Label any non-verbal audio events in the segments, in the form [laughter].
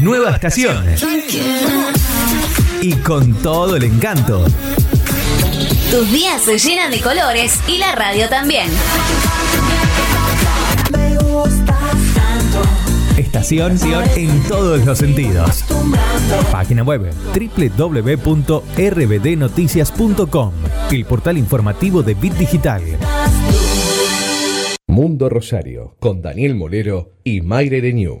Nueva estación. Y con todo el encanto. Tus días se llenan de colores y la radio también. Estación en todos los sentidos. Página web www.rbdnoticias.com, el portal informativo de Bit Digital. Mundo Rosario, con Daniel Molero y Mayre Renew.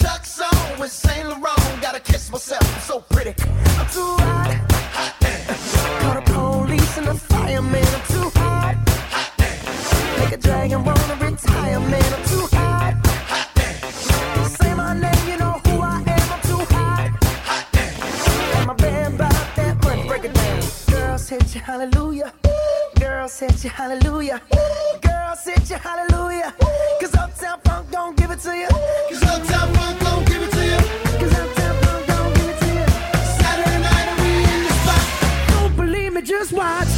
Chuck's on with Saint Laurent. Gotta kiss myself, I'm so pretty. I'm too hot. hot. Call the police and the fireman. Girls hit you, hallelujah. Girls hit you, hallelujah. Cause Uptown Funk don't give it to you. Cause Uptown Funk don't give it to you. Cause Uptown Funk don't give it to you. Saturday night and we in the spot. Don't believe me, just watch.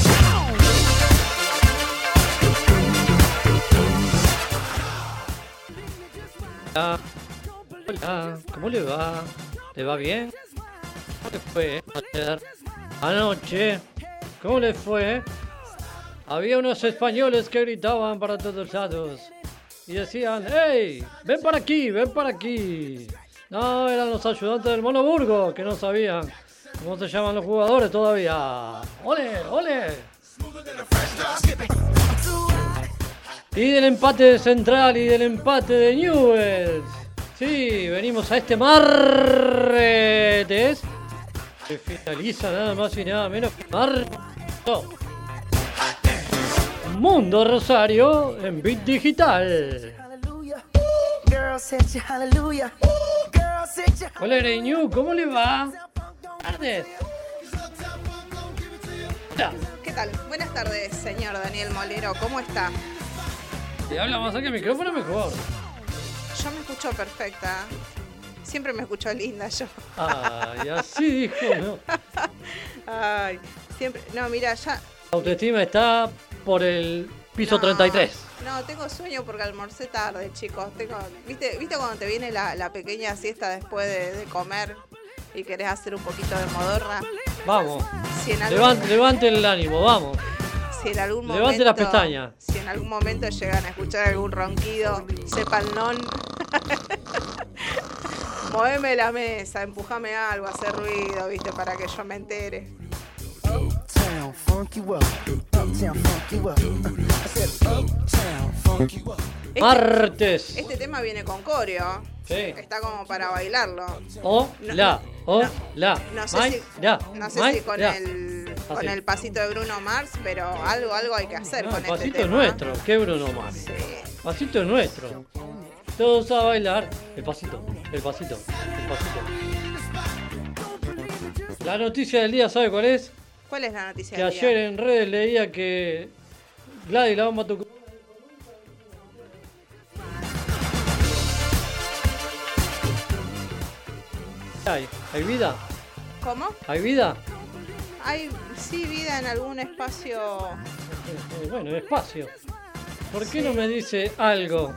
Hola, hola, ¿cómo le va? ¿Le va bien? ¿Cómo le fue? Anoche, ¿cómo le fue? Había unos españoles que gritaban para todos lados y decían, ¡Hey! ¡Ven para aquí! ¡Ven para aquí! No, eran los ayudantes del Monoburgo que no sabían cómo se llaman los jugadores todavía. ¡Ole! ¡Ole! Y del empate central y del empate de Newells. Sí, venimos a este martes. Que finaliza nada más y nada menos que martes. Mundo Rosario en Bit Digital. Hola New, ¿cómo le va? Tardes. ¿Qué tal? Buenas tardes, señor Daniel Molero. ¿Cómo está? Si habla más cerca el micrófono mejor. Yo me escucho perfecta. Siempre me escucho linda yo. Ay, así dijo, ¿no? [laughs] Ay, siempre. No, mira, ya. La autoestima está por el piso no, 33. No, tengo sueño porque almorcé tarde, chicos. Tengo, ¿viste, ¿Viste cuando te viene la, la pequeña siesta después de, de comer y querés hacer un poquito de modorra? Vamos. Si algún, Levante, levante el ánimo, vamos. si en algún levante las pestañas. Si en algún momento llegan a escuchar algún ronquido, sepan non. [laughs] Moveme la mesa, empujame algo, hacer ruido, viste, para que yo me entere. Uptown funk you up. Uptown funk you up. I said uptown funk you up. Este, Martes. este tema viene con coreo. Sí. Está como para bailarlo. Hola, hola. No sé May, si, ya, no sé si con, el, con Así. el pasito de Bruno Mars, pero algo, algo hay que hacer No, con el este pasito nuestro, qué Bruno Mars. Sí. Pasito es nuestro. Todos a bailar. El pasito, el pasito, el pasito. La noticia del día, ¿sabe cuál es? ¿Cuál es la noticia Que ayer en redes leía que Gladys la bomba Tucumán. ¿Hay? ¿Hay vida? ¿Cómo? ¿Hay vida? Hay, sí, vida en algún espacio. Eh, Bueno, espacio. ¿Por qué no me dice algo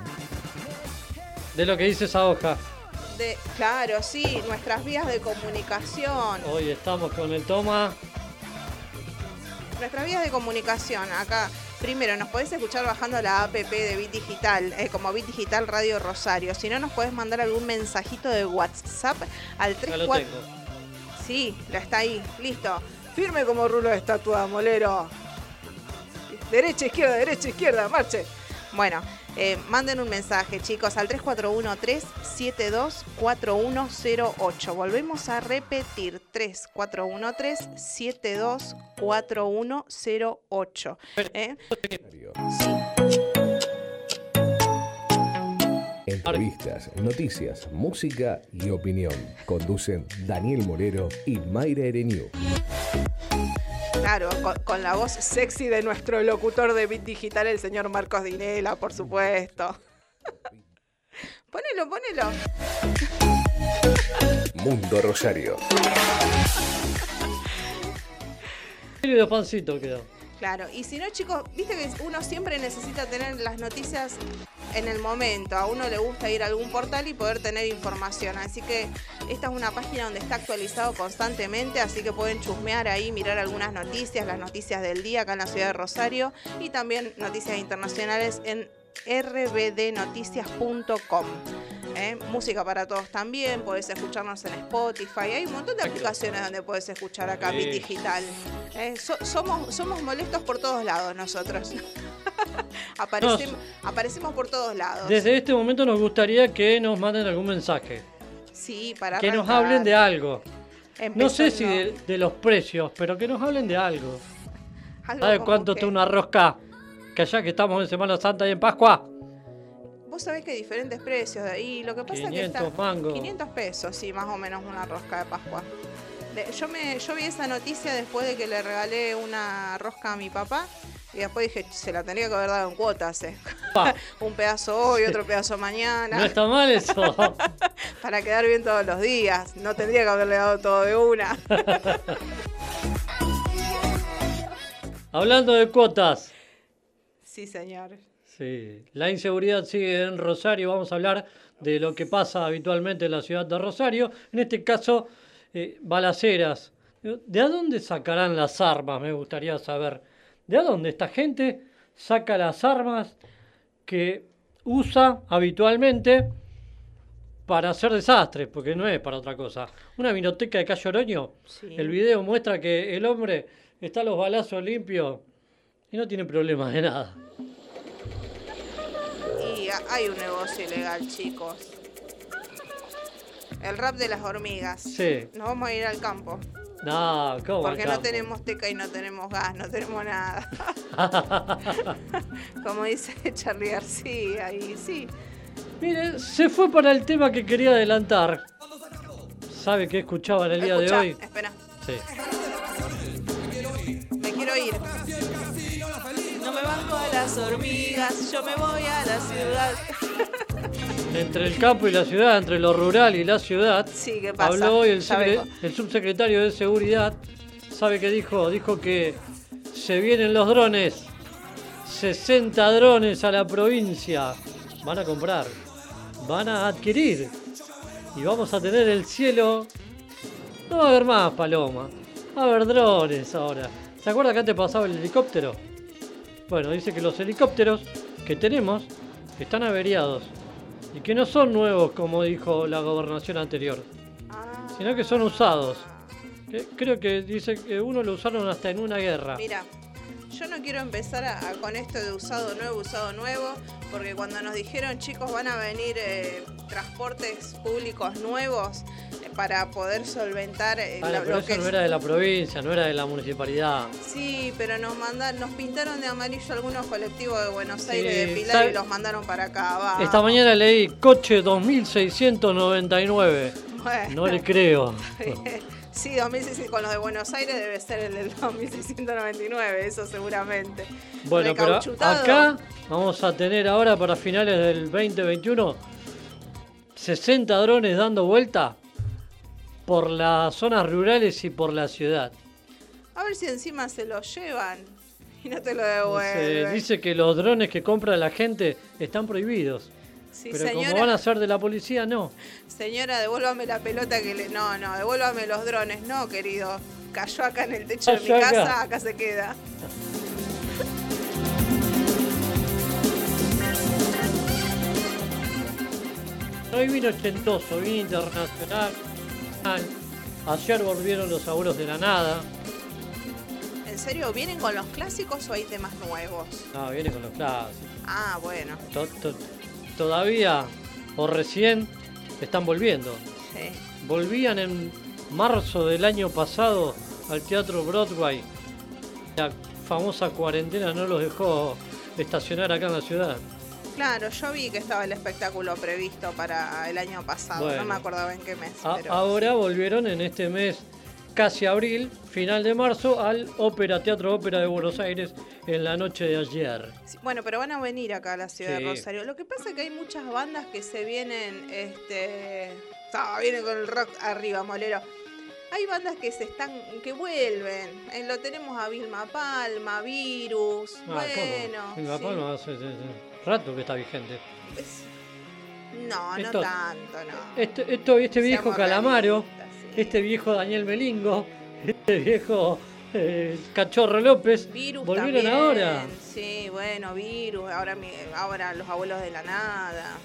de lo que dice esa hoja? De, claro, sí, nuestras vías de comunicación. Hoy estamos con el toma. Nuestras vías de comunicación, acá. Primero, nos podés escuchar bajando la app de Bit Digital, eh, como Bit Digital Radio Rosario. Si no, nos podés mandar algún mensajito de WhatsApp al Ya 34... lo tengo. Sí, la está ahí, listo. Firme como rulo de estatua, molero. Derecha, izquierda, derecha, izquierda, marche. Bueno, eh, manden un mensaje, chicos, al 3413-724108. Volvemos a repetir, 3413-724108. ¿Eh? En Entrevistas, noticias, música y opinión. Conducen Daniel Morero y Mayra Ereniu. Claro, con, con la voz sexy de nuestro locutor de Bit Digital, el señor Marcos Dinela, por supuesto. [laughs] ponelo, ponelo. Mundo Rosario. Y de pancito quedó. Claro, y si no, chicos, viste que uno siempre necesita tener las noticias en el momento. A uno le gusta ir a algún portal y poder tener información. Así que esta es una página donde está actualizado constantemente, así que pueden chusmear ahí, mirar algunas noticias, las noticias del día acá en la ciudad de Rosario y también noticias internacionales en rbdnoticias.com. ¿eh? Música para todos también, podés escucharnos en Spotify, hay un montón de aplicaciones donde podés escuchar acá. Bit Digital. ¿eh? So- somos, somos molestos por todos lados nosotros. [laughs] Aparecemos, aparecemos por todos lados. Desde este momento nos gustaría que nos manden algún mensaje. Sí, para Que nos hablen de algo. No sé si de, de los precios, pero que nos hablen de algo. Algo ¿Sabe como cuánto está una rosca? Que allá que estamos en Semana Santa y en Pascua. Vos sabés que hay diferentes precios. Y lo que pasa es que 500 está... mangos. 500 pesos, sí, más o menos una rosca de Pascua. Yo, me, yo vi esa noticia después de que le regalé una rosca a mi papá. Y después dije, se la tenía que haber dado en cuotas. eh. [laughs] Un pedazo hoy, otro pedazo mañana. No está mal eso. [laughs] Para quedar bien todos los días. No tendría que haberle dado todo de una. [laughs] Hablando de cuotas. Sí, señor. Sí, la inseguridad sigue en Rosario. Vamos a hablar de lo que pasa habitualmente en la ciudad de Rosario. En este caso, eh, balaceras. ¿De a dónde sacarán las armas? Me gustaría saber. ¿De a dónde esta gente saca las armas que usa habitualmente para hacer desastres? Porque no es para otra cosa. Una minoteca de Cayo Oroño. Sí. El video muestra que el hombre está a los balazos limpios y no tiene problemas de nada. Y ha- hay un negocio ilegal, chicos. El rap de las hormigas. Sí. Nos vamos a ir al campo. No, ¿cómo? Porque no tenemos teca y no tenemos gas, no tenemos nada. [laughs] Como dice Charlie García, y sí. Mire, se fue para el tema que quería adelantar. ¿Sabe qué escuchaba en el día de hoy? Espera, Sí. Las hormigas, yo me voy a la ciudad. Entre el campo y la ciudad, entre lo rural y la ciudad, Sí, ¿qué pasa? habló hoy secre- el subsecretario de Seguridad. ¿Sabe qué dijo? Dijo que se vienen los drones. 60 drones a la provincia. Van a comprar. Van a adquirir. Y vamos a tener el cielo. No va a haber más paloma. Va a haber drones ahora. ¿Se acuerda que antes pasaba el helicóptero? Bueno, dice que los helicópteros que tenemos están averiados. Y que no son nuevos como dijo la gobernación anterior. Sino que son usados. Creo que dice que uno lo usaron hasta en una guerra. Mira, yo no quiero empezar a- a- con esto de usado nuevo, usado nuevo, porque cuando nos dijeron, chicos, van a venir eh, transportes públicos nuevos eh, para poder solventar eh, Ah, lo, pero lo eso que no es- era de la provincia, no era de la municipalidad. Sí, pero nos mandan, nos pintaron de amarillo algunos colectivos de Buenos Aires Sí, de Pilar ¿sabe? y los mandaron para acá. Va. Esta mañana leí coche 2699. [laughs] Bueno. No le creo. [laughs] Sí, 2016, con los de Buenos Aires debe ser el del 2699, eso seguramente. Bueno, pero acá vamos a tener ahora para finales del 2021 60 drones dando vuelta por las zonas rurales y por la ciudad. A ver si encima se lo llevan y no te lo devuelven. dice que los drones que compra la gente están prohibidos. Sí, pero señora, como van a ser de la policía, no. señora, devuélvame la pelota que le. No, no, devuélvame los drones. No, querido. Cayó acá en el techo de mi acá. casa, acá se queda. Hay vino ochentoso, vino internacional. Ayer volvieron los abuelos de la nada. ¿En serio? ¿Vienen con los clásicos o hay temas nuevos? No, viene con los clásicos. Ah, bueno. To- to- todavía o recién están volviendo. Sí. Volvían en marzo del año pasado al Teatro Broadway. La famosa cuarentena no los dejó estacionar acá en la ciudad. Claro, yo vi que estaba el espectáculo previsto para el año pasado. Bueno. No me acordaba en qué mes. A- pero ahora volvieron en este mes, casi abril, final de marzo, al Ópera Teatro Ópera de Buenos Aires en la noche de ayer. Sí, Bueno, pero van a venir acá a la ciudad Sí. de Rosario. Lo que pasa es que hay muchas bandas que se vienen, este, ah, vienen con el rock arriba, molero. Hay bandas que se están, que vuelven. Eh, lo tenemos a Vilma Palma, Virus. Ah, bueno, ¿cómo? Papá sí. no hace, rato que está vigente. Es- no, Esto- no tanto, no. Este, esto, este viejo Calamaro. Este viejo Daniel Melingo, este viejo eh, Cachorro López, Virus volvieron también, ahora. Sí, bueno, Virus, ahora, mi- ahora los abuelos de la nada.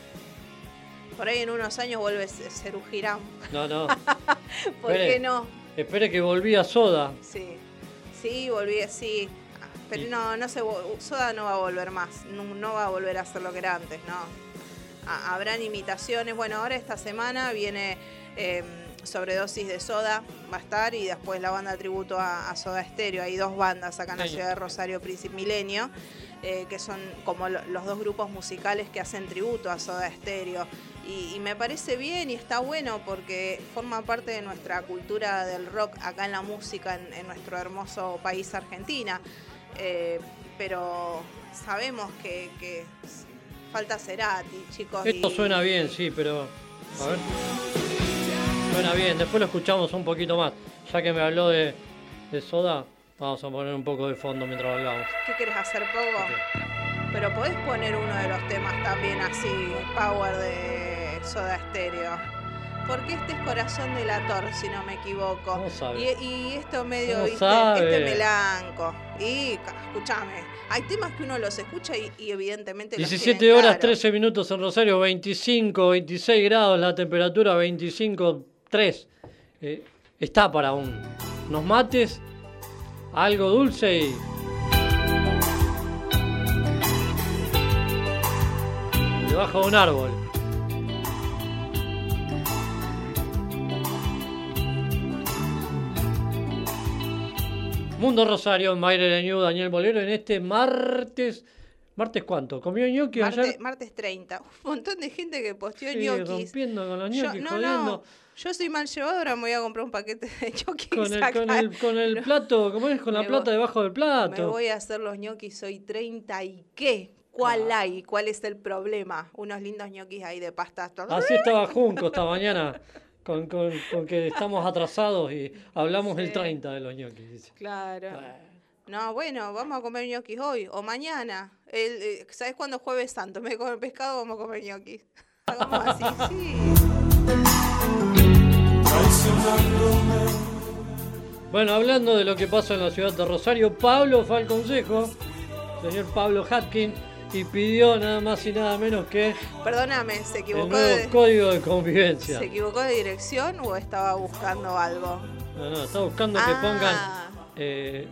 Por ahí en unos años vuelve Cerú Girán. No, no. [laughs] ¿Por Espere. qué no? Espere que volví a Soda. Sí, sí, volví, sí. Pero no, no se, Soda no va a volver más, no, no va a volver a ser lo que era antes, no. Ha- habrán imitaciones, bueno, ahora esta semana viene eh, Sobredosis de Soda, va a estar, y después la banda tributo a, a Soda Stereo. Hay dos bandas acá en la ciudad de Rosario, Príncipe Milenio, eh, que son como lo- los dos grupos musicales que hacen tributo a Soda Stereo. Y, y me parece bien y está bueno porque forma parte de nuestra cultura del rock acá en la música, en, en nuestro hermoso país Argentina. Eh, pero sabemos que, que falta Cerati, chicos. Esto y- suena bien, sí, pero. A ver. Suena bien, después lo escuchamos un poquito más. Ya que me habló de, de Soda, vamos a poner un poco de fondo mientras hablamos. ¿Qué quieres hacer, Pogo? Pero podés poner uno de los temas también así, Power de Soda Stereo. Porque este es Corazón del Ator, si no me equivoco. ¿Cómo sabe? Y, y esto medio, ¿Cómo ¿viste? Este melanco. Y escúchame, hay temas que uno los escucha y, y evidentemente los 17 tienen horas, claro. 13 minutos en Rosario, 25, 26 grados, la temperatura 25, 3. Eh, está para un, unos mates, algo dulce y. Debajo de un árbol. Mundo Rosario, Mayre Leñú, Daniel Bolero, en este martes. ¿Martes cuánto? ¿Comió ñoqui Martes, ayer? martes 30. Un montón de gente que posteó Sí, ñoquis. rompiendo con los ñoquis, no, jodiendo. no, yo soy mal llevadora, me voy a comprar un paquete de [laughs] ñoquis. Con el, con el, con el No, plato, ¿cómo es? Con la Me plata voy- debajo del Me plato. voy a hacer los ñoquis, soy 30 y qué. ¿Cuál hay? ¿Cuál es el problema? Unos lindos ñoquis ahí de pasta. Así estaba Junco esta mañana, con, con- con que estamos atrasados y hablamos el Sí. 30 de los ñoquis. Claro. Bueno. No, bueno, vamos a comer ñoquis hoy o mañana. El, eh, ¿Sabes cuándo es jueves santo? Me comer pescado, vamos a comer ñoquis. [laughs] Hagamos así, sí. Bueno, hablando de lo que pasa en la ciudad de Rosario, Pablo fue al consejo, señor Pablo Hatkin, y pidió nada más y nada menos que Perdóname, ¿se el equivocó, nuevo de, código de convivencia. ¿se equivocó de dirección o estaba buscando algo? No, no, está buscando que Ah. pongan. Eh,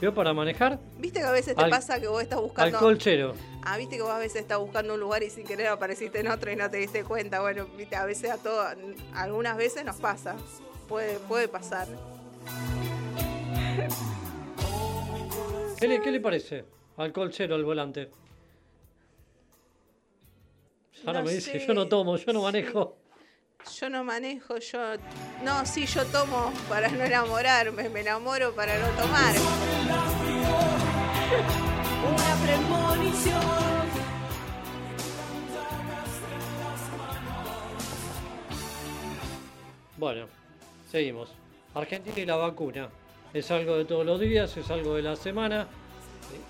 ¿Vio para manejar? ¿Viste que a veces te Al- pasa que vos estás buscando... Alcohol cero. Ah, viste que vos a veces estás buscando un lugar y sin querer apareciste en otro y no te diste cuenta. Bueno, viste, a veces a todo, algunas veces nos pasa. Puede, puede pasar. ¿Qué le, qué le parece? Alcohol cero al volante. Ahora No me dice, sé, yo no tomo, yo no sí. manejo. Yo no manejo, yo. No, sí, yo tomo para no enamorarme, me enamoro para no tomar. [laughs] Bueno, seguimos. Argentina y la vacuna. Es algo de todos los días, es algo de la semana.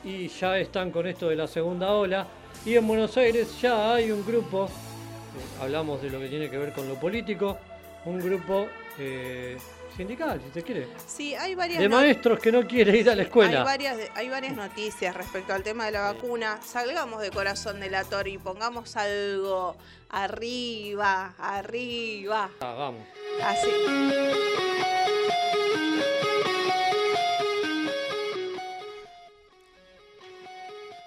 Y ya están con esto de la segunda ola. Y en Buenos Aires ya hay un grupo, eh, hablamos de lo que tiene que ver con lo político, un grupo eh, sindical, si se quiere. Sí, hay varias. De maestros que no quiere ir a la Hay escuela. varias, hay varias noticias respecto al tema de la vacuna. Salgamos de corazón de la torre y pongamos algo arriba, arriba. Ah, vamos. Así.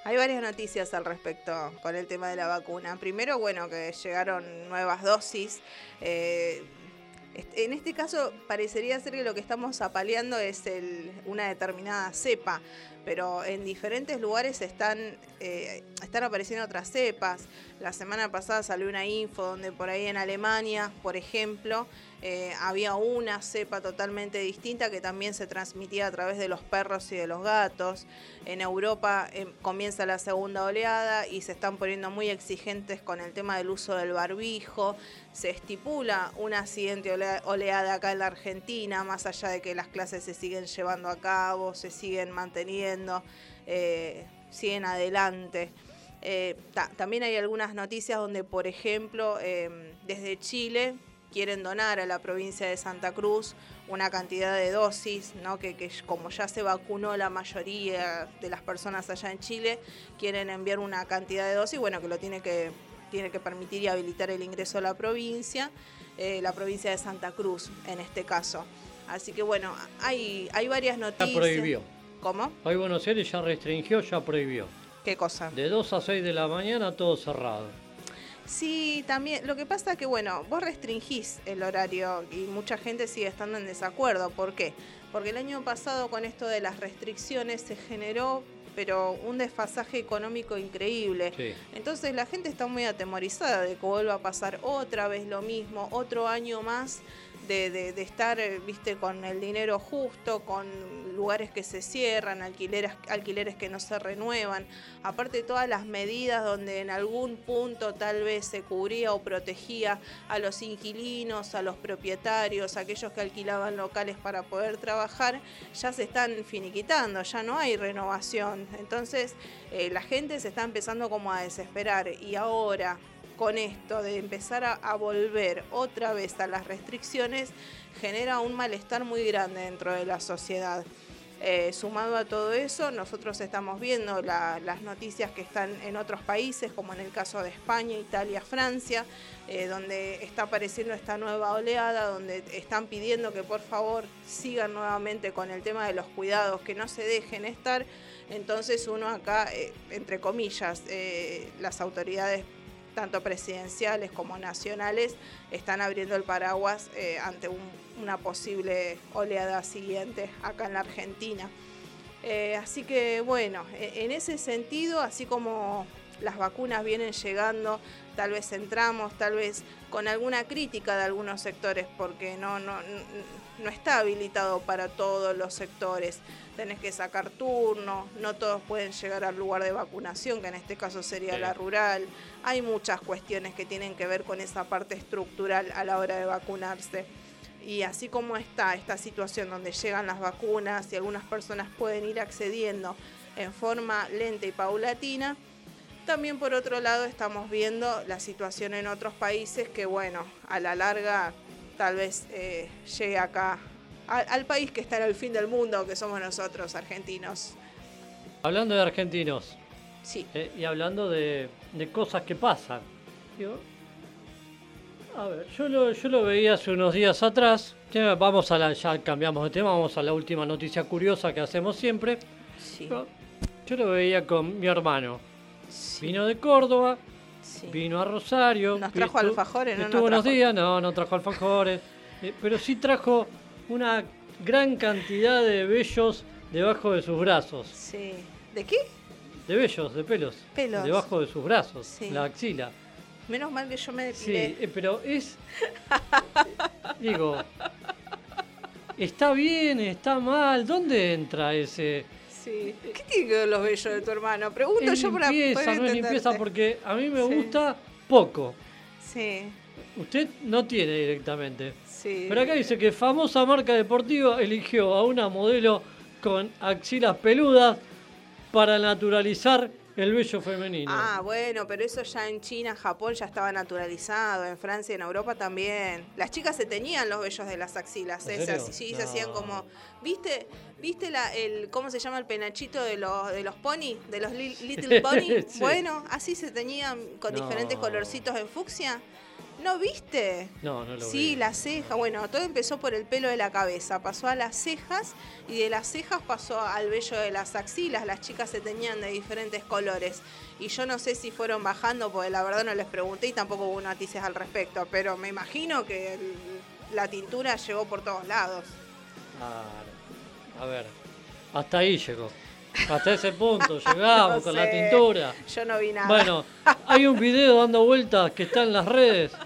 Hay varias noticias al respecto con el tema de la vacuna. Primero, bueno, que llegaron nuevas dosis. eh, En este caso parecería ser que lo que estamos apaleando es el- una determinada cepa, pero en diferentes lugares están, eh, están apareciendo otras cepas. La semana pasada salió una info donde por ahí en Alemania, por ejemplo, eh, había una cepa totalmente distinta que también se transmitía a través de los perros y de los gatos. En Europa eh, comienza la segunda oleada y se están poniendo muy exigentes con el tema del uso del barbijo. Se estipula una siguiente olea- oleada acá en la Argentina, más allá de que las clases se siguen llevando a cabo, se siguen manteniendo, eh, siguen adelante. Eh, ta- también hay algunas noticias donde, por ejemplo, eh, desde Chile quieren donar a la provincia de Santa Cruz una cantidad de dosis, ¿no? que, que como ya se vacunó la mayoría de las personas allá en Chile, quieren enviar una cantidad de dosis, bueno, que lo tiene que, tiene que permitir y habilitar el ingreso a la provincia, eh, la provincia de Santa Cruz en este caso. Así que bueno, hay, hay varias Ya noticias. prohibió. ¿Cómo? Hoy Buenos Aires ya restringió, ya prohibió. ¿Qué cosa? De 2 a 6 de la mañana todo cerrado. Sí, también. Lo que pasa que, bueno, vos restringís el horario y mucha gente sigue estando en desacuerdo. ¿Por qué? Porque el año pasado con esto de las restricciones se generó, pero un desfasaje económico increíble. Sí. Entonces la gente está muy atemorizada de que vuelva a pasar otra vez lo mismo, otro año más de, de- de estar, eh, viste, con el dinero justo, con lugares que se cierran, alquileres, alquileres que no se renuevan. Aparte todas las medidas donde en algún punto tal vez se cubría o protegía a los inquilinos, a los propietarios, a aquellos que alquilaban locales para poder trabajar, ya se están finiquitando, ya no hay renovación. Entonces eh, la gente se está empezando como a desesperar y ahora con esto de empezar a, volver otra vez a las restricciones genera un malestar muy grande dentro de la sociedad. Eh, sumado a todo eso, nosotros estamos viendo la- las noticias que están en otros países, como en el caso de España, Italia, Francia, eh, donde está apareciendo esta nueva oleada, donde están pidiendo que por favor sigan nuevamente con el tema de los cuidados, que no se dejen estar. Entonces uno acá, eh, entre comillas, las autoridades tanto presidenciales como nacionales están abriendo el paraguas eh, ante un- una posible oleada siguiente acá en la Argentina. Eh, así que bueno, e- en ese sentido, así como las vacunas vienen llegando, tal vez entramos, tal vez con alguna crítica de algunos sectores, porque no, no, no está habilitado para todos los sectores. Tenés que sacar turno, no todos pueden llegar al lugar de vacunación, que en este caso sería Sí. la rural. Hay muchas cuestiones que tienen que ver con esa parte estructural a la hora de vacunarse. Y así como está esta situación donde llegan las vacunas y algunas personas pueden ir accediendo en forma lenta y paulatina, también por otro lado estamos viendo la situación en otros países que bueno, a la larga tal vez eh, llegue acá al, al país que está en el fin del mundo, que somos nosotros, argentinos. Hablando de argentinos Sí, eh, y hablando de, de cosas que pasan. digo, a ver, yo lo, yo lo veía hace unos días atrás. Ya vamos a la, ya cambiamos de tema, vamos a la última noticia curiosa que hacemos siempre. sí, Yo, yo lo veía con mi hermano. sí, Vino de Córdoba, sí. vino a Rosario. Nos trajo alfajores, ¿no? Estuvo nos unos trajo- días, no, no trajo alfajores. eh, pero sí trajo una gran cantidad de vellos debajo de sus brazos. Sí. ¿De qué? De vellos, de pelos. Pelos. Debajo de sus brazos, Sí. la axila. Menos mal que yo me Sí, depilé. eh, pero es. [laughs] digo. ¿Está bien? ¿Está mal? ¿Dónde entra ese.? Sí. ¿Qué tiene que ver los vellos de tu hermano? Pregunto Es yo para limpieza, poder no es limpieza porque a mí me Sí. gusta poco. Sí, Usted no tiene directamente. sí. Pero acá dice que famosa marca deportiva eligió a una modelo con axilas peludas para naturalizar el vello femenino. Ah, bueno, pero eso ya en China, Japón ya estaba naturalizado, en Francia y en Europa también. Las chicas se teñían los vellos de las axilas, ¿En serio? Se- sí, se hacían como, ¿viste? ¿Viste la, el, cómo se llama el penachito de los, de los pony, de los li- [laughs] little pony? Sí. Bueno, así se teñían con No. diferentes colorcitos en fucsia. ¿No viste? no, no lo Sí, vi. la ceja. Bueno, todo empezó por el pelo de la cabeza, pasó a las cejas y de las cejas pasó al vello de las axilas. Las chicas se tenían de diferentes colores. Y yo no sé si fueron bajando, porque la verdad no les pregunté y tampoco hubo noticias al respecto. Pero me imagino que el- la tintura llegó por todos lados. Claro. A ver, hasta ahí llegó. Hasta ese [laughs] punto llegamos No con la tintura. Yo no vi nada. Bueno, hay un video dando vueltas que está en las redes. [laughs]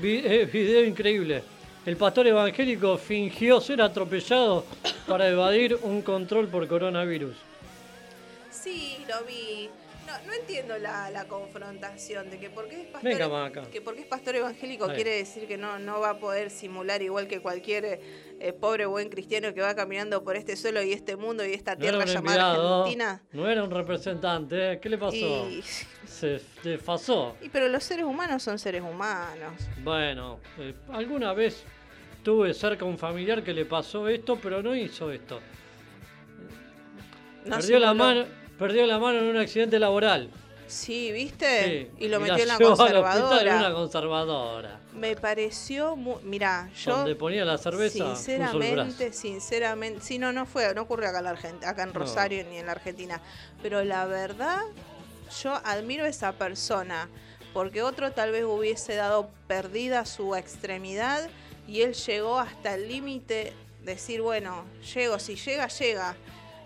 Vi- video increíble. El pastor evangélico fingió ser atropellado para evadir un control por coronavirus. Sí, lo vi. No, no entiendo la, la confrontación de que porque es pastor, Venga, que porque es pastor evangélico Ahí. quiere decir que no, no va a poder simular igual que cualquier eh, pobre buen cristiano que va caminando por este suelo y este mundo y esta tierra llamada enviado, Argentina. no era un representante. ¿eh? ¿Qué le pasó? Y, Se desfasó. y pero los seres humanos son seres humanos. Bueno, eh, alguna vez tuve cerca un familiar que le pasó esto, pero no hizo esto. No perdió, la mano, perdió la mano en un accidente laboral. Sí, ¿viste? Sí, y lo metió en la hospital en conservadora. una conservadora. Me pareció muy... Mirá, yo... Donde ponía la cerveza. Sinceramente, sinceramente, sí, no, no fue, no ocurrió acá en, la Argent- acá en No. Rosario ni en la Argentina, pero la verdad, yo admiro a esa persona, porque otro tal vez hubiese dado perdida su extremidad y él llegó hasta el límite, decir, bueno, llego, si llega, llega.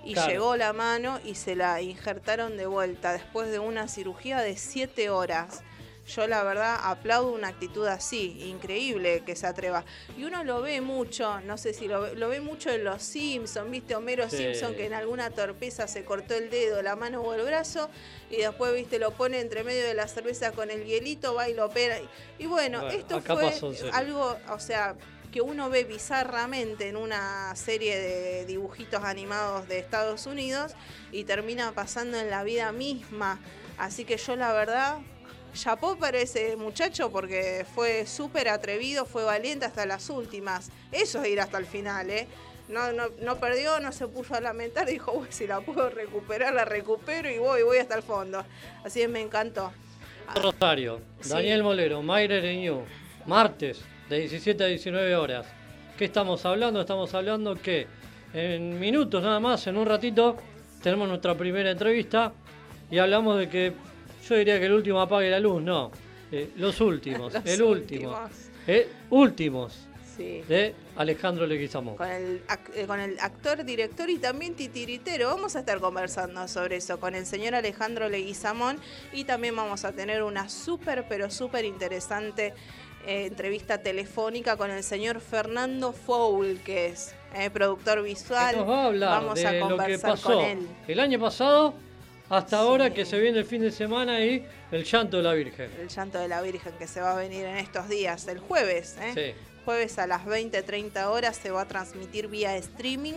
Y Claro. llegó la mano y se la injertaron de vuelta después de una cirugía de siete horas. Yo la verdad aplaudo una actitud así, increíble que se atreva. Y uno lo ve mucho, no sé si lo ve, lo ve mucho en los Simpsons, viste Homero Sí. Simpson que en alguna torpeza se cortó el dedo, la mano o el brazo y después, viste, lo pone entre medio de la cerveza con el hielito, va y lo opera. Y bueno, Bueno, esto fue pasó algo, o sea, que uno ve bizarramente en una serie de dibujitos animados de Estados Unidos y termina pasando en la vida misma. Así que yo la verdad, chapó para ese muchacho porque fue súper atrevido, fue valiente hasta las últimas. Eso es ir hasta el final, ¿eh? No, no, no perdió, no se puso a lamentar, [laughs] dijo, "Uy, si la puedo recuperar, la recupero y voy, voy hasta el fondo. Así que me encantó. Rosario, Sí. Daniel Molero, Mayra Ereñú, martes de 17 a 19 horas. ¿Qué estamos hablando? Estamos hablando que en minutos nada más, en un ratito, tenemos nuestra primera entrevista y hablamos de que yo diría que el último apague la luz, no, eh, los últimos, [laughs] Los el último, últimos. eh, últimos Sí. de Alejandro Leguizamón. con el, eh, con el actor, director y también titiritero. Vamos a estar conversando sobre eso con el señor Alejandro Leguizamón y también vamos a tener una súper, pero súper interesante eh, entrevista telefónica con el señor Fernando Foul, que es eh, productor visual. Nos va a hablar vamos de a lo que conversar pasó con él. el año pasado hasta ahora que se viene el fin de semana y el llanto de la Virgen. El llanto de la Virgen que se va a venir en estos días, el jueves. ¿eh? Sí. Jueves a las 20-30 horas se va a transmitir vía streaming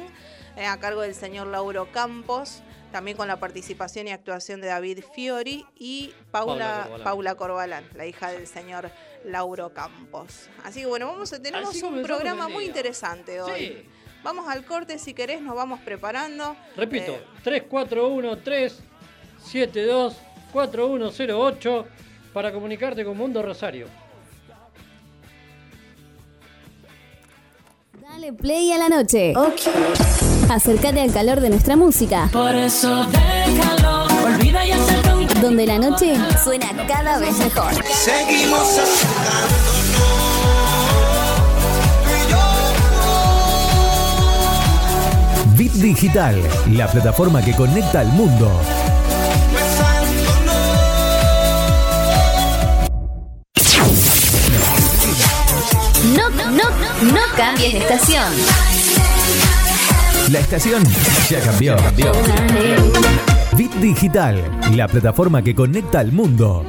eh, a cargo del señor Lauro Campos, también con la participación y actuación de David Fiori y Paula Paula, Corbalán. Paula Corbalán, la hija del señor Lauro Campos. Así que bueno, vamos a, tenemos Así un programa muy interesante hoy. Sí. Vamos al corte si querés, nos vamos preparando. Repito, Eh, 341-372-4108 para comunicarte con Mundo Rosario. Dale play a la noche. Acércate al calor de nuestra música. Por eso déjalo, olvida y acerca un Donde la noche suena cada vez mejor. Seguimos Bit Digital, la plataforma que conecta al mundo. Cambies de estación. La estación ya cambió. Bit Digital, la plataforma que conecta al mundo.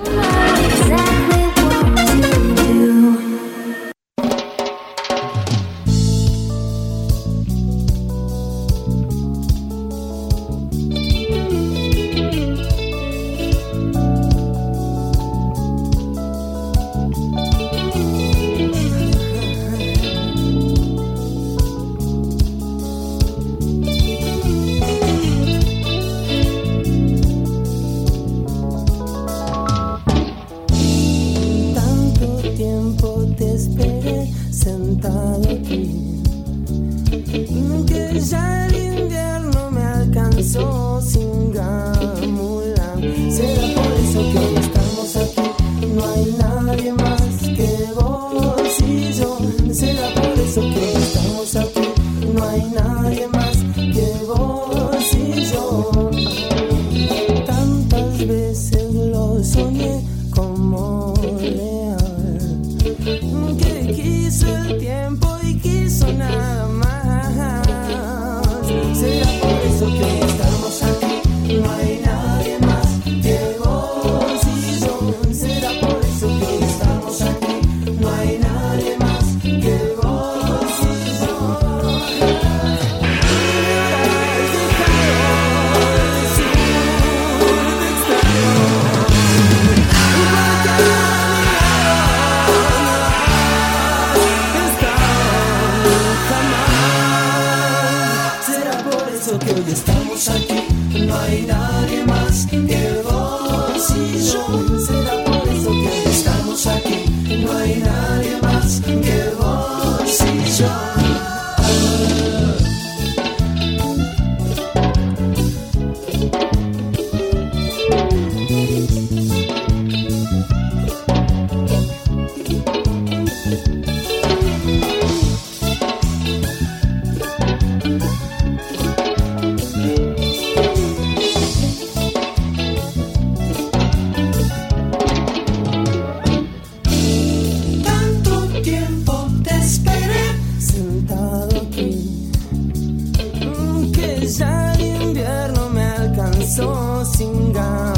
single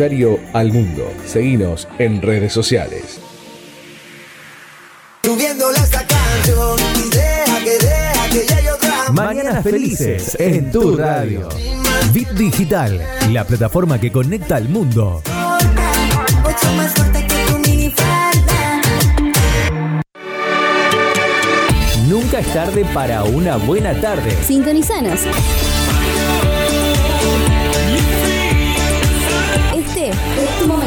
Rosario al mundo. Seguinos en redes sociales. Mañanas Felices en tu radio. Bit Digital, la plataforma que conecta al mundo. Nunca es tarde para una buena tarde. Sintonizanos.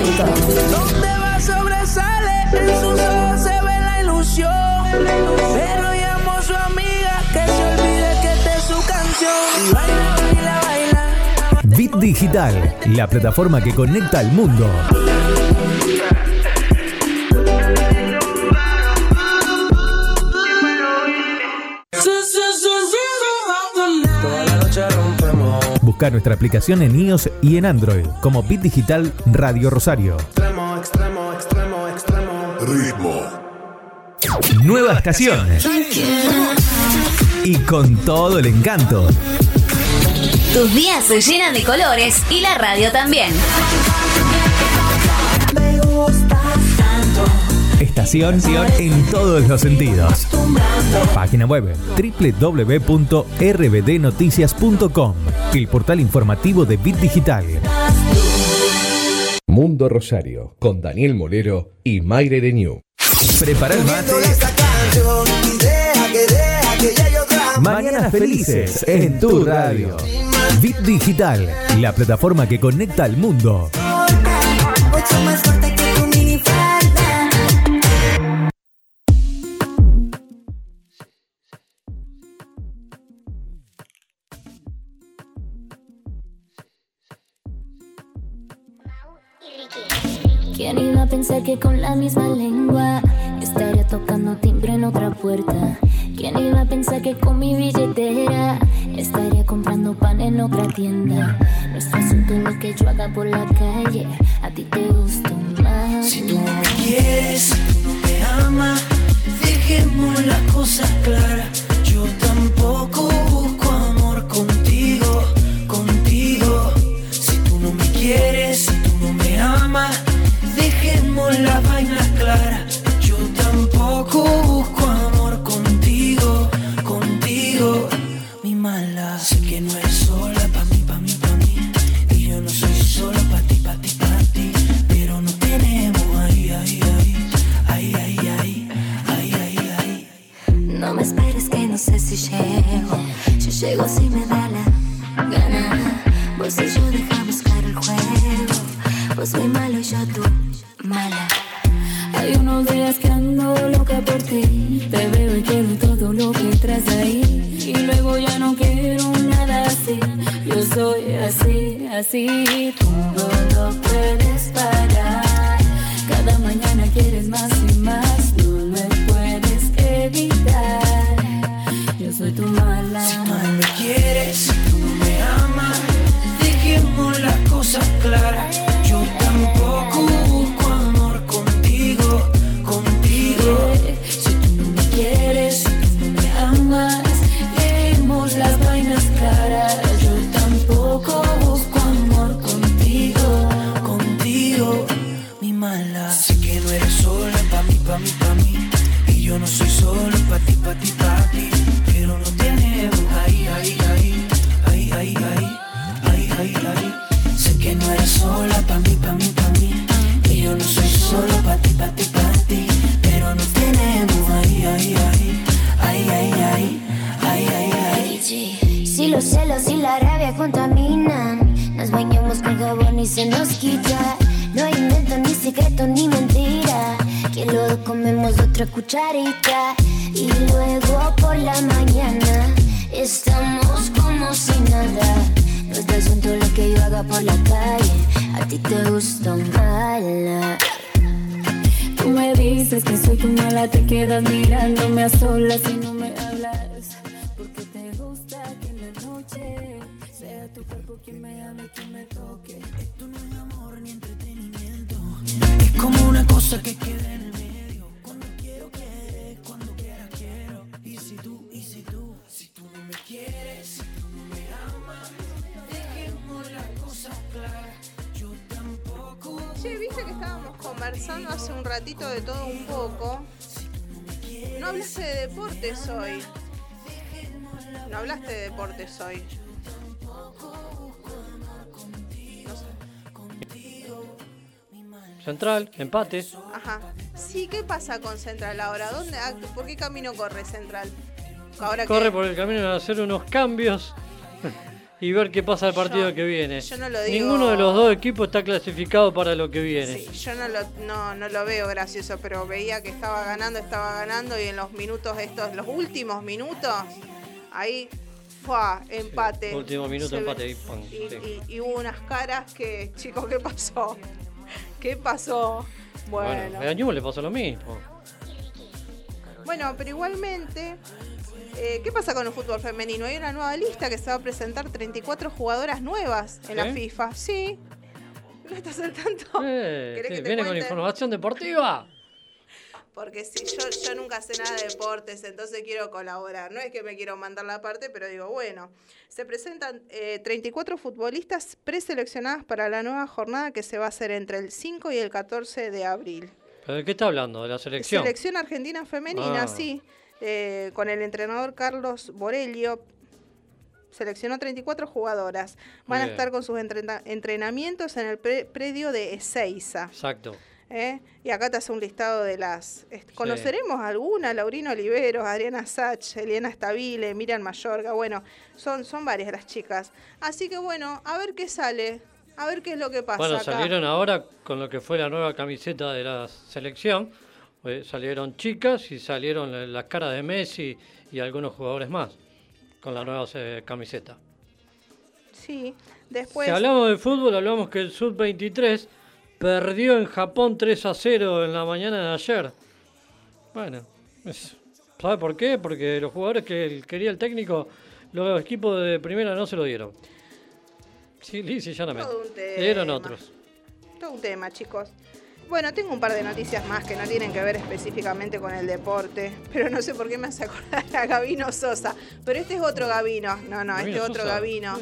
Momento. Donde va sobresale, en sus ojos se ve la ilusión. Pero llamo a su amiga que se olvide que esta es su canción. Baila, baila, baila. Bit Digital, la plataforma que conecta al mundo. Busca nuestra aplicación en iOS y en Android como Bit Digital Radio Rosario. Extremo, extremo, extremo, extremo. Nueva estación. Y con todo el encanto. Tus días se llenan de colores y la radio también. Estación en todos los sentidos. Página web www.rbdnoticias.com, el portal informativo de Bit Digital. Mundo Rosario con Daniel Molero y Mayre de New. Prepara el mate. Mañanas Felices en tu radio. Bit Digital, la plataforma que conecta al mundo. ¿Quién iba a pensar que con la misma lengua estaría tocando timbre en otra puerta? ¿Quién iba a pensar que con mi billetera estaría comprando pan en otra tienda? Nuestro asunto es lo que yo haga por la calle. A ti te gusta más. Si tú me quieres, si tú me dejemos las cosas claras. Yo tampoco con las vainas claras. Yo tampoco busco amor contigo, contigo. Mi mala, sé que no es sola pa' mí, pa' mí, pa' mí. Y yo no soy solo pa' ti, pa' ti, pa' ti. Pero no tenemos ahí, ahí, ahí. Ahí, ahí, ahí. Ahí, ahí, ahí. No me esperes que no sé si llego. Yo llego si me da la gana. Vos y yo dejamos claro el juego. Vos muy malo y yo tú. Hay unos días que ando loca por ti. Te veo y quiero todo lo que traes ahí. Y luego ya no quiero nada así. Yo soy así, así. Tú no lo puedes parar. Cada mañana quieres más y más. No me puedes evitar. Yo soy tu mala. Si tú no me quieres, si tú no me amas, dejemos las cosas claras. Otra cucharita. Y luego por la mañana estamos como si nada. No es asunto lo que yo haga por la calle. A ti te gusta mala. Tú me dices que soy tu mala, te quedas mirándome a solas y no me hablas. Porque te gusta que en la noche sea tu cuerpo quien me hable, quien me toque. Esto no es amor ni entretenimiento. Es como una cosa que queda en conversando hace un ratito de todo un poco. No hablaste de deportes hoy. No hablaste de deportes hoy. No sé. Central, empate. Ajá. Sí, ¿qué pasa con Central ahora? ¿Dónde, ¿Por qué camino corre Central? Ahora Corre que por el camino de hacer unos cambios y ver qué pasa el partido Yo- que viene. yo no lo digo- Ninguno de los dos equipos está clasificado para lo que viene. Sí, yo no lo, no, no lo veo gracioso, pero veía que estaba ganando, estaba ganando y en los minutos estos, los últimos minutos, ahí fue empate. último minuto, empate, y, sí. y- y hubo unas caras que, chicos, ¿qué pasó? [laughs] ¿Qué pasó? Bueno, Bueno, a Newell's le pasó lo mismo. bueno, pero igualmente, eh, ¿qué pasa con el fútbol femenino? Hay una nueva lista que se va a presentar 34 jugadoras nuevas en la. FIFA. Sí. [laughs] ¿No estás al tanto? Eh, ¿Querés que te ¿Viene con cuente? información deportiva? Porque si yo, yo nunca sé nada de deportes, entonces quiero colaborar. No es que me quiero mandar la parte, pero digo, bueno, se presentan eh, 34 futbolistas preseleccionadas para la nueva jornada que se va a hacer entre el 5 y el 14 de abril. ¿Pero ¿De qué está hablando? ¿De la selección? Selección argentina femenina, Ah. sí, eh, con el entrenador Carlos Borelio. Seleccionó 34 jugadoras. Van a estar con sus entrena- entrenamientos en el pre- predio de Ezeiza. Exacto. ¿eh? Y acá te hace un listado de las. ¿Conoceremos alguna? Laurino Oliveros, Adriana Sach, Eliana Stabile, Miriam Mayorga. Bueno, son, son varias las chicas. Así que bueno, a ver qué sale. A ver qué es lo que pasa. Bueno, acá. salieron ahora con lo que fue la nueva camiseta de la selección. Eh, salieron chicas y salieron la- las caras de Messi y algunos jugadores más con la nueva eh, camiseta. Sí, después. Si hablamos de fútbol, hablamos que el Sub-23 perdió en Japón 3 a 0 en la mañana de ayer. Bueno, ¿sabe por qué? Porque los jugadores que quería el técnico, los equipos de primera no se lo dieron. Sí, llanamente. Todo un Le dieron tema. otros. Todo un tema, chicos. Bueno, tengo un par de noticias más que no tienen que ver específicamente con el deporte, pero no sé por qué me hace acordar a Gabino Sosa. Pero este es otro Gabino. No, no, este es otro Sosa. Gabino.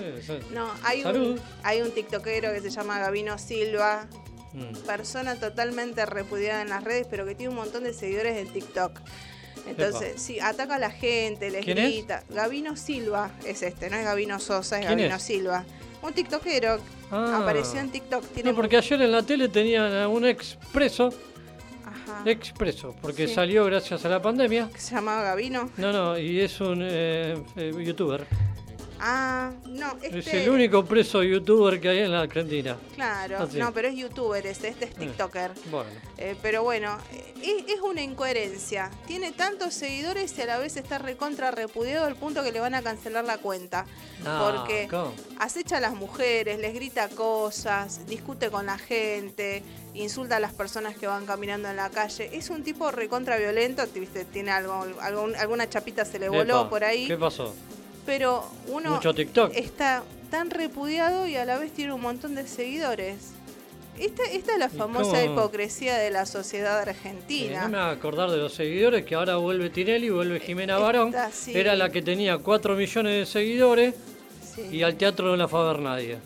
No, hay Salud. un, hay un tiktokero que se llama Gabino Silva, Mm. persona totalmente repudiada en las redes, pero que tiene un montón de seguidores en TikTok. Entonces, sí, ataca a la gente, les grita. Gabino Silva es este, no es Gabino Sosa, es ¿Quién Gabino es? Silva. Un tiktokero Ah. apareció en TikTok. Tiene No, porque ayer en la tele tenían a un expreso, Ajá. expreso, porque Sí. salió gracias a la pandemia. que se llamaba Gabino. No, no, y es un eh, eh, youtuber. Ah, no, este. Es el único preso youtuber que hay en la Argentina. Claro, Ah, no, pero es youtuber, este, este es TikToker. Bueno, Eh, pero bueno, eh, es, es una incoherencia. Tiene tantos seguidores y a la vez está recontra repudiado al punto que le van a cancelar la cuenta. No, porque ¿cómo? acecha a las mujeres, les grita cosas, discute con la gente, insulta a las personas que van caminando en la calle. Es un tipo recontra violento, ¿viste? tiene algo, algún- alguna chapita se le voló Epa, por ahí. ¿Qué pasó? Pero uno Mucho TikTok. está tan repudiado y a la vez tiene un montón de seguidores. Esta, esta es la ¿Y famosa hipocresía de la sociedad Eh, argentina. no me va a acordar de los seguidores que ahora vuelve Tinelli, vuelve Jimena Barón. Esta sí. Era la que tenía 4 millones de seguidores Sí. y al teatro no la fue a ver nadie.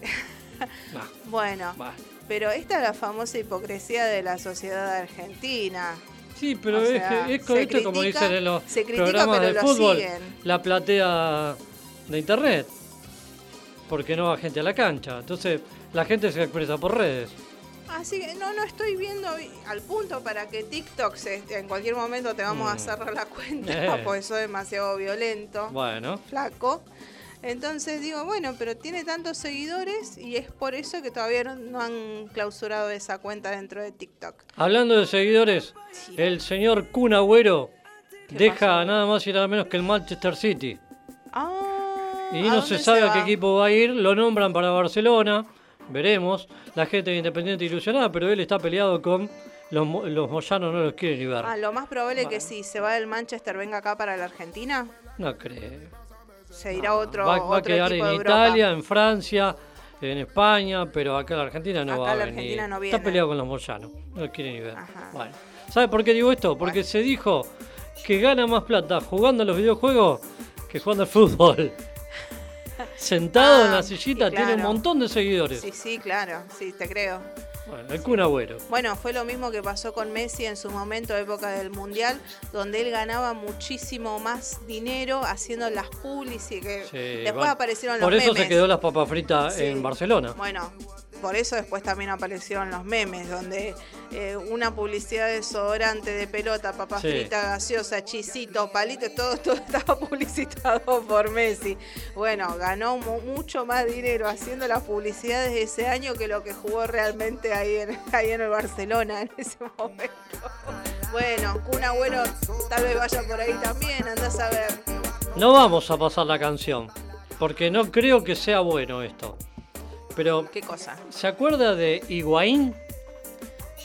[laughs] Nah, Bueno, bah. pero esta es la famosa hipocresía de la sociedad argentina. Sí, pero O es, sea, es esto como dicen en los se critica, programas de fútbol, siguen. la platea de internet. Porque no va gente a la cancha. Entonces la gente se expresa por redes. Así que no, no estoy viendo vi- al punto para que TikTok se, en cualquier momento te vamos a Mm. cerrar la cuenta, [laughs] Eh. [laughs] porque eso es demasiado violento. Bueno, flaco. Entonces digo, bueno, pero tiene tantos seguidores y es por eso que todavía no, no han clausurado esa cuenta dentro de TikTok. hablando de seguidores, Sí. el señor Kun Agüero ¿Qué deja pasó? nada más y nada menos que el Manchester City. Ah, Y ¿a no se sabe a qué equipo va a ir, lo nombran para Barcelona, veremos. La gente de Independiente ilusionada, pero él está peleado con los, los moyanos, no los quieren ni ver. Ah, lo más probable que si se va del Manchester venga acá para la Argentina, No creo. Se irá otro, va, va a otro quedar en de. Italia, en Francia, en España, pero acá en la Argentina no Acá va a la venir. Está peleado con los moyanos, no los quiere ni ver. Bueno, ¿sabe por qué digo esto? Porque se dijo que gana más plata jugando a los videojuegos que jugando al fútbol. [laughs] Sentado en Ah, la sillita y tiene un montón de seguidores. Sí, sí, claro, sí, te creo. Bueno, el Kun Agüero. Bueno, fue lo mismo que pasó con Messi en su momento, época del Mundial, donde él ganaba muchísimo más dinero haciendo las publis y que Sí, después bueno, aparecieron los Por eso memes. se quedó las papas fritas Sí. en Barcelona. Bueno, por eso después también aparecieron los memes, donde eh, una publicidad de desodorante, de pelota, papa Sí. frita, gaseosa, chisito, palito, todo, todo [laughs] estaba publicitado por Messi. Bueno, ganó mu- mucho más dinero haciendo las publicidades de ese año que lo que jugó realmente ahí en, [laughs] ahí en el Barcelona en ese momento. Bueno, Kun Agüero tal vez vaya por ahí también, andás a ver. No vamos a pasar la canción, porque no creo que sea bueno esto. Pero, ¿Qué cosa? ¿se acuerda de Higuaín?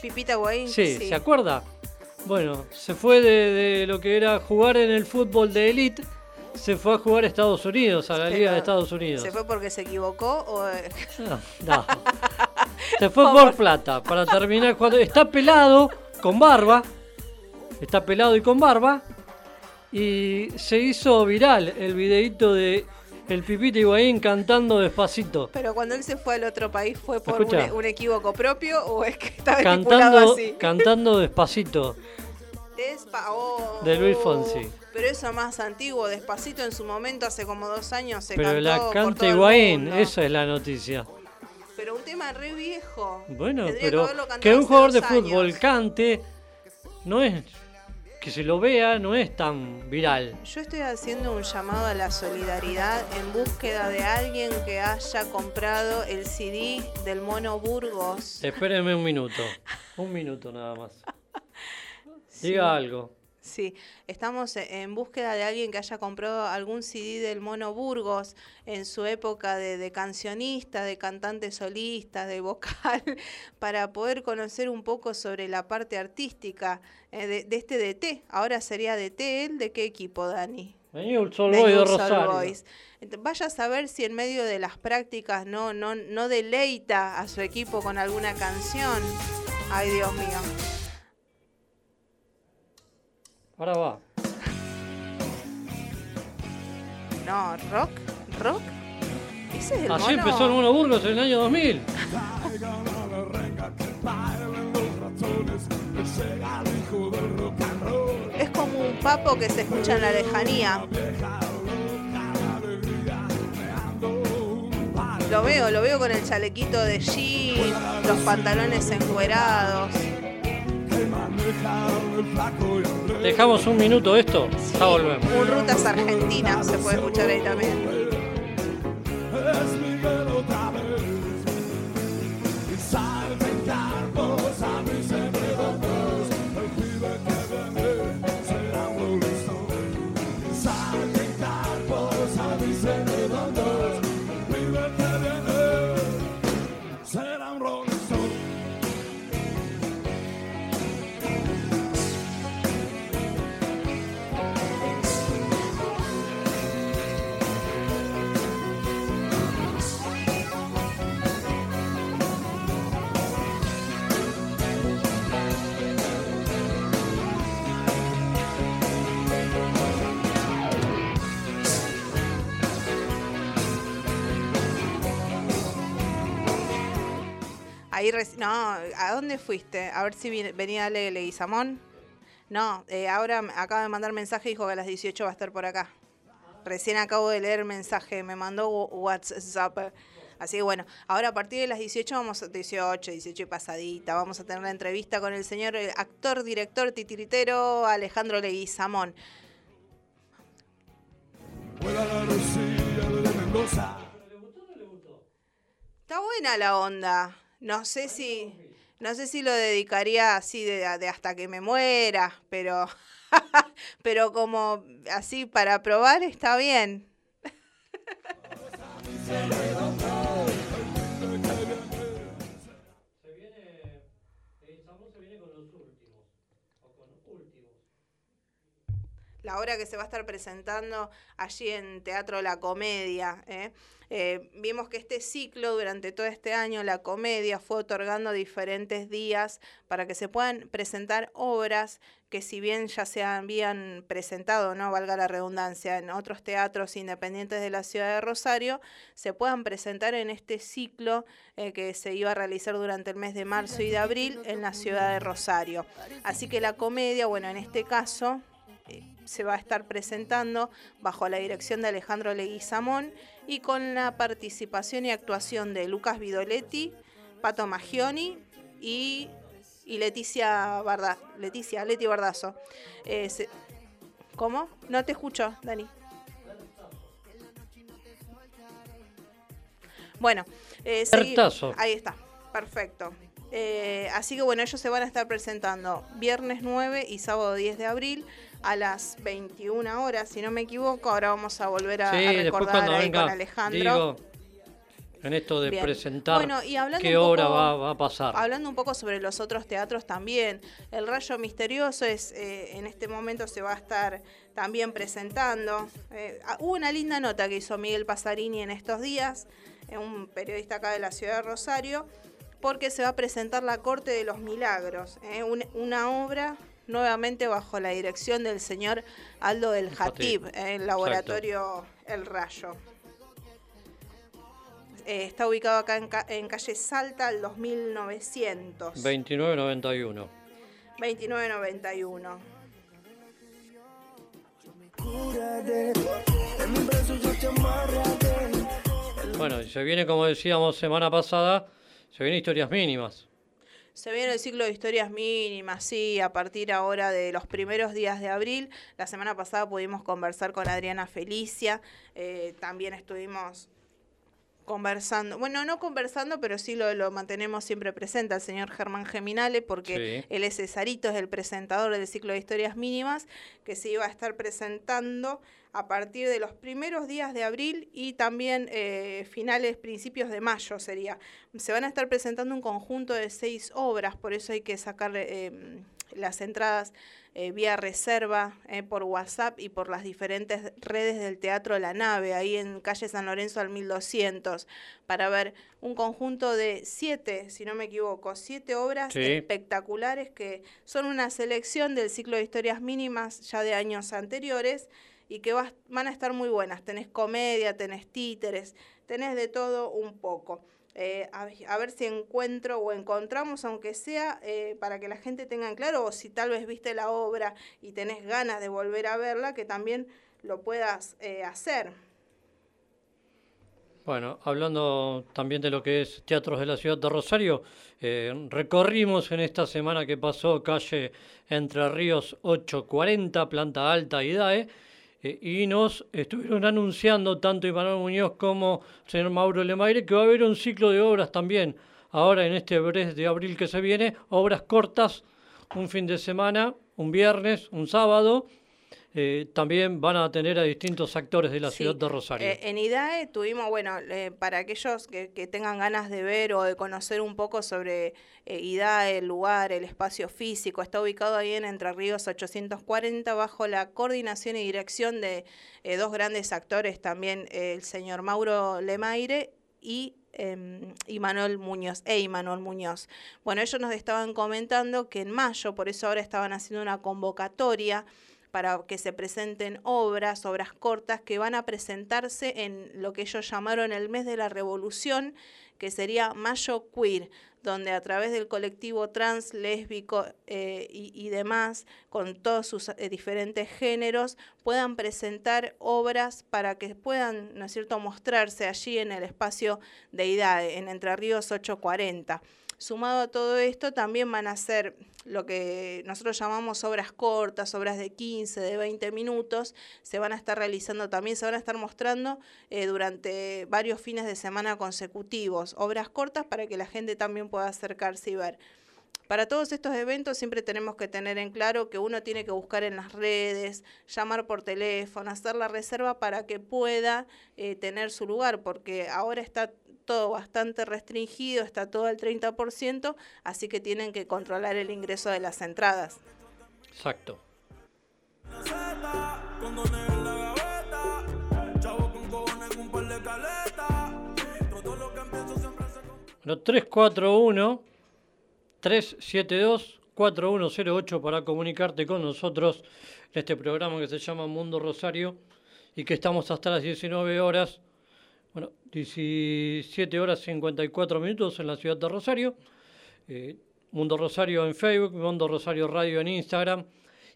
Pipita Guaín. Sí, ¿se acuerda? Bueno, se fue de, de lo que era jugar en el fútbol de élite, se fue a jugar a Estados Unidos, a la Liga de Estados Unidos. ¿Se fue porque se equivocó o No, no. [laughs] Se fue por plata, para terminar cuando está pelado, con barba, está pelado y con barba, y se hizo viral el videito de el Pipita Higuaín cantando despacito. Pero cuando él se fue al otro país, ¿fue por un, equívoco propio o es que estaba Cantando, así? cantando despacito. Despa- oh, De Luis Fonsi. Pero eso más antiguo, despacito en su momento, hace como dos años se Pero cantó la canta Higuaín, esa es la noticia. Pero un tema re viejo. Bueno, Tendría pero que un jugador de fútbol cante, no es. Que se lo vea, no es tan viral. Yo estoy haciendo un llamado a la solidaridad en búsqueda de alguien que haya comprado el CD del Mono Burgos. Espérenme un minuto. Un minuto nada más. [laughs] Diga algo. Sí, estamos e- en búsqueda de alguien que haya comprado algún CD del Mono Burgos en su época de, de cancionista, de cantante solista, de vocal, [laughs] para poder conocer un poco sobre la parte artística eh, de, de este DT. Ahora sería DT, ¿él de qué equipo, Dani? De Rosario. Vaya a saber si en medio de las prácticas no, no, no deleita a su equipo con alguna canción. Ay, Dios mío. Ahora va. No, rock, rock. Ese es el Así mono. empezó el Mono Burgos en el año 2000. Es como un papo que se escucha en la lejanía. Lo veo, lo veo con el chalequito de jean, los pantalones encuerados. Dejamos un minuto esto, ya volvemos. Un rutas argentina se puede escuchar ahí también. Ahí reci- no, ¿a dónde fuiste? A ver si venía Ale Leguizamón. No, eh, ahora acaba de mandar mensaje y dijo que a las 18 va a estar por acá. Recién acabo de leer mensaje, me mandó WhatsApp. Así que bueno, ahora a partir de las 18 vamos a 18, 18 y pasadita, vamos a tener la entrevista con el señor eh, actor, director, titiritero Alejandro Leguizamón. Está buena la onda. No sé si no sé si lo dedicaría así de, de hasta que me muera, pero [laughs] pero como así para probar está bien. La obra que se va a estar presentando allí en Teatro La Comedia. ¿eh? Eh, vimos que este ciclo durante todo este año, la comedia, fue otorgando diferentes días para que se puedan presentar obras que si bien ya se habían presentado, no valga la redundancia, en otros teatros independientes de la ciudad de Rosario, se puedan presentar en este ciclo eh, que se iba a realizar durante el mes de marzo y de abril en la ciudad de Rosario. Así que la comedia, bueno, en este caso se va a estar presentando bajo la dirección de Alejandro Leguizamón y con la participación y actuación de Lucas Vidoletti, Pato Magioni y, y Leticia Barda, Leticia, Leti Bardazo. Eh, se- ¿Cómo? No te escucho, Dani. Bueno, eh, ahí está, perfecto. Eh, así que bueno, ellos se van a estar presentando viernes 9 y sábado 10 de abril a las 21 horas, si no me equivoco. Ahora vamos a volver a, Sí, a recordar ahí venga, con Alejandro. digo, en esto de Bien. presentar Bueno, y hablando qué poco- va, va a pasar. Hablando un poco sobre los otros teatros también, El Rayo Misterioso es eh, en este momento se va a estar también presentando. Eh, ah, hubo una linda nota que hizo Miguel Pasarini en estos días, eh, un periodista acá de la ciudad de Rosario, porque se va a presentar La Corte de los Milagros, eh, un- una obra nuevamente bajo la dirección del señor Aldo del Jatib, eh, el laboratorio El Rayo. Eh, está ubicado acá en, ca- en calle Salta, al 2900. 29.91. 2991. Bueno, se viene, como decíamos semana pasada, se viene historias mínimas. Se viene el ciclo de historias mínimas, sí, a partir ahora de los primeros días de abril. La semana pasada pudimos conversar con Adriana Felicia, eh, también estuvimos conversando, bueno, no conversando, pero sí lo, lo mantenemos siempre presente al señor Germán Geminale, porque Sí. él es Cesarito, es el presentador del ciclo de historias mínimas, que se iba a estar presentando a partir de los primeros días de abril y también eh, finales, principios de mayo sería. Se van a estar presentando un conjunto de seis obras, por eso hay que sacar eh, las entradas eh, vía reserva eh, por WhatsApp y por las diferentes redes del Teatro La Nave, ahí en calle San Lorenzo al 1200, para ver un conjunto de siete, si no me equivoco, siete obras Sí. espectaculares que son una selección del ciclo de historias mínimas ya de años anteriores y que vas- van a estar muy buenas. Tenés comedia, tenés títeres, tenés de todo un poco. Eh, a, ver- si encuentro o encontramos, aunque sea eh, para que la gente tenga en claro, o si tal vez viste la obra y tenés ganas de volver a verla, que también lo puedas eh, hacer. Bueno, hablando también de lo que es teatros de la ciudad de Rosario, recorrimos en esta semana que pasó calle Entre Ríos 840, planta alta IDAE, eh, y nos estuvieron anunciando tanto Iván Muñoz como el señor Mauro Lemaire que va a haber un ciclo de obras también, ahora en este de abril que se viene, obras cortas, un fin de semana, un viernes, un sábado. Eh, también van a tener a distintos actores de la Sí, ciudad de Rosario. eh, en IDAE tuvimos, bueno, eh, para aquellos que, que tengan ganas de ver o de conocer un poco sobre IDAE, el lugar, el espacio físico, está ubicado ahí en Entre Ríos 840 bajo la coordinación y dirección de dos grandes actores también, el señor Mauro Lemaire y eh, Imanol Muñoz, e Imanol Muñoz. Bueno, ellos nos estaban comentando que en mayo, por eso ahora estaban haciendo una convocatoria para que se presenten obras, obras cortas que van a presentarse en lo que ellos llamaron el mes de la revolución, que sería Mayo Queer, donde a través del colectivo trans, lésbico eh, y, demás, con todos sus eh, diferentes géneros, puedan presentar obras para que puedan, ¿no es cierto?, mostrarse allí en el espacio de IDAE, en Entre Ríos 840. Sumado a todo esto, también van a ser lo que nosotros llamamos obras cortas, obras de 15, de 20 minutos, se van a estar realizando también, se van a estar mostrando eh, durante varios fines de semana consecutivos, obras cortas para que la gente también pueda acercarse y ver. Para todos estos eventos siempre tenemos que tener en claro que uno tiene que buscar en las redes, llamar por teléfono, hacer la reserva para que pueda eh, tener su lugar, porque ahora está todo bastante restringido, está todo al 30%, así que tienen que controlar el ingreso de las entradas. Exacto. Bueno, 341 372 4108 para comunicarte con nosotros en este programa que se llama Mundo Rosario y que estamos hasta las 19 horas, bueno, 17 horas 54 minutos en la ciudad de Rosario. Eh, Mundo Rosario en Facebook, Mundo Rosario Radio en Instagram.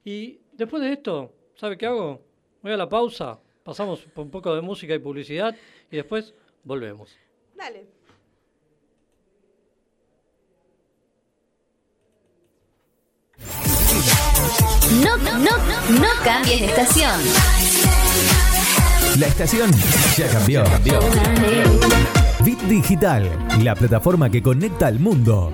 Y después de esto, ¿sabe qué hago? Voy a la pausa, pasamos un poco de música y publicidad y después volvemos. Dale. No, no, no cambies de estación. La estación ya cambió. Bit Digital, la plataforma que conecta al mundo.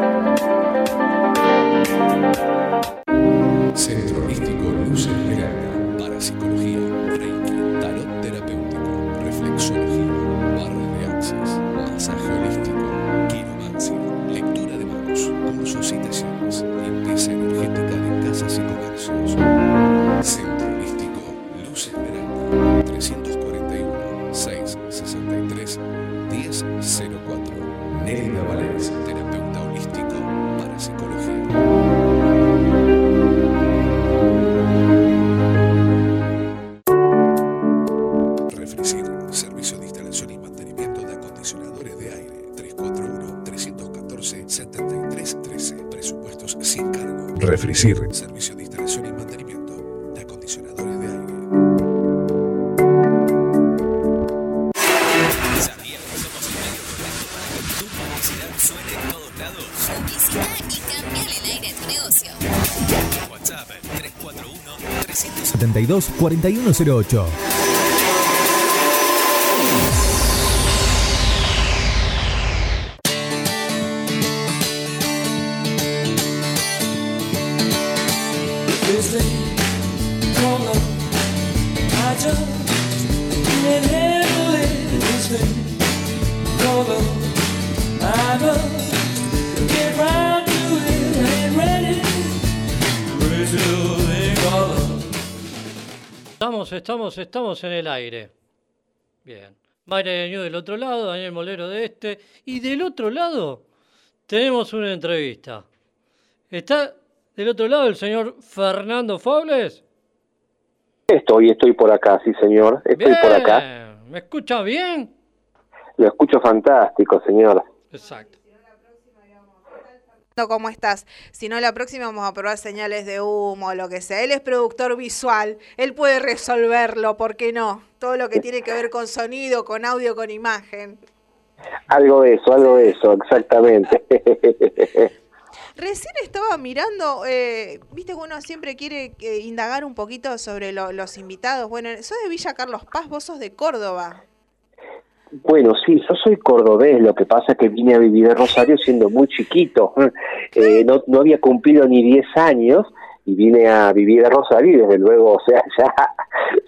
4108. Estamos, estamos, en el aire. Bien. Mayra Ñú del otro lado, Daniel Molero de este. Y del otro lado tenemos una entrevista. Está del otro lado el señor Fernando Faules. Estoy, estoy por acá, sí señor, estoy Bien. por acá. ¿Me escucha bien? Lo escucho fantástico, señor. Exacto. ¿Cómo estás? Si no, la próxima vamos a probar señales de humo lo que sea. Él es productor visual, él puede resolverlo, ¿por qué no? Todo lo que tiene que ver con sonido, con audio, con imagen. Algo de eso, algo de eso, exactamente. [laughs] [laughs] Recién estaba mirando, eh, viste que uno siempre quiere eh, indagar un poquito sobre lo- los invitados. Bueno, sos de Villa Carlos Paz, vos sos de Córdoba. Bueno, sí, yo soy cordobés, lo que pasa es que vine a vivir en Rosario siendo muy chiquito. [laughs] Eh, no, no había cumplido ni 10 años y vine a vivir en Rosario y desde luego, o sea, [laughs] ya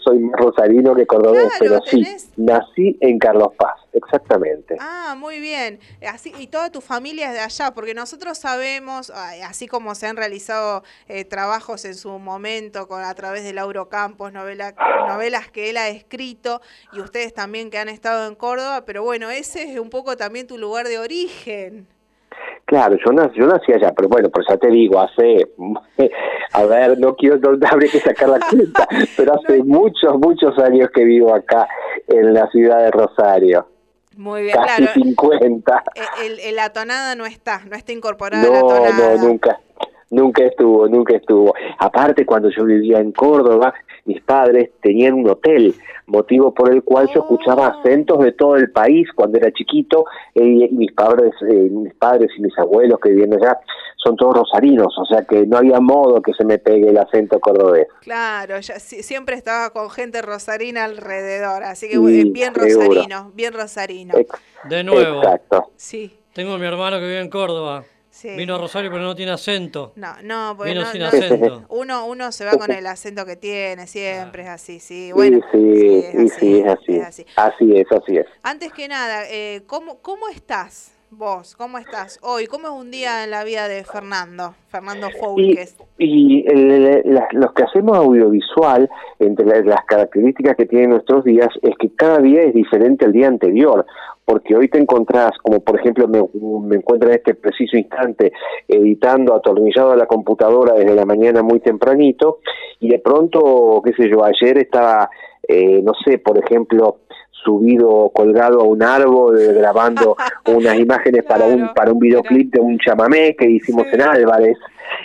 soy más rosarino que cordobés, Claro, pero sí, nací en Carlos Paz, exactamente. Ah, muy bien. Así y toda tu familia es de allá, porque nosotros sabemos, así como se han realizado eh, trabajos en su momento con a través de Lauro Campos, novela, novelas que él ha escrito y ustedes también que han estado en Córdoba, pero bueno, ese es un poco también tu lugar de origen. Claro, yo nací, yo nací allá, pero bueno, pues ya te digo, hace, [laughs] a ver, no quiero, no, habría que sacar la cuenta, [laughs] pero hace muchos, muchos años que vivo acá en la ciudad de Rosario, Muy bien, casi claro. 50. eh, El, el- la tonada no está, no está incorporada No, no, nunca, nunca estuvo, nunca estuvo. Aparte, cuando yo vivía en Córdoba, mis padres tenían un hotel, motivo por el cual yo escuchaba Oh. acentos de todo el país cuando era chiquito, eh, y mis padres, eh, mis padres y mis abuelos que vivían allá son todos rosarinos, o sea que no había modo que se me pegue el acento cordobés. Claro, ya, si- siempre estaba con gente rosarina alrededor, así que Sí, eh, bien seguro. rosarino, bien rosarino. Ex- De nuevo. Exacto. Sí, Tengo a mi hermano que vive en Córdoba. Sí. Vino a Rosario pero no tiene acento. No, no, porque Vino no- sin no- acento. [laughs] uno, uno se va con el acento que tiene, siempre es así, sí. Bueno, sí, sí, es sí, sí, es así. es así. Así es, así es. Antes que nada, eh, ¿cómo, ¿cómo estás vos? ¿Cómo estás hoy? ¿Cómo es un día en la vida de Fernando? Fernando Y, Foulques. y el- la- los que hacemos audiovisual, entre la- las características que tienen nuestros días, es que cada día es diferente al día anterior, porque hoy te encontrás, como por ejemplo me, me encuentro en este preciso instante editando atornillado a la computadora desde la mañana muy tempranito, y de pronto, qué sé yo, ayer estaba, eh, no sé, por ejemplo, subido colgado a un árbol eh, grabando [laughs] unas imágenes para un para un videoclip de un chamamé que hicimos en Álvarez.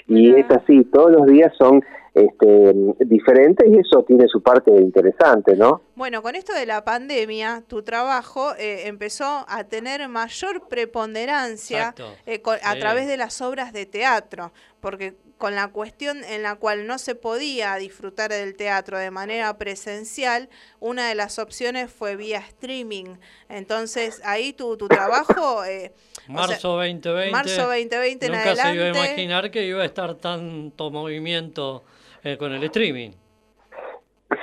Y es así todos los días son este, diferentes y eso tiene su parte interesante, ¿no? Bueno, con esto de la pandemia, tu trabajo eh, empezó a tener mayor preponderancia eh, co- a Sí. través de las obras de teatro, porque con la cuestión en la cual no se podía disfrutar del teatro de manera presencial, una de las opciones fue vía streaming. Entonces, ahí tu, tu trabajo... eh, o sea, Marzo 2020. marzo 2020 en Nunca se iba a adelante. imaginar que iba a estar tanto movimiento eh, con el streaming.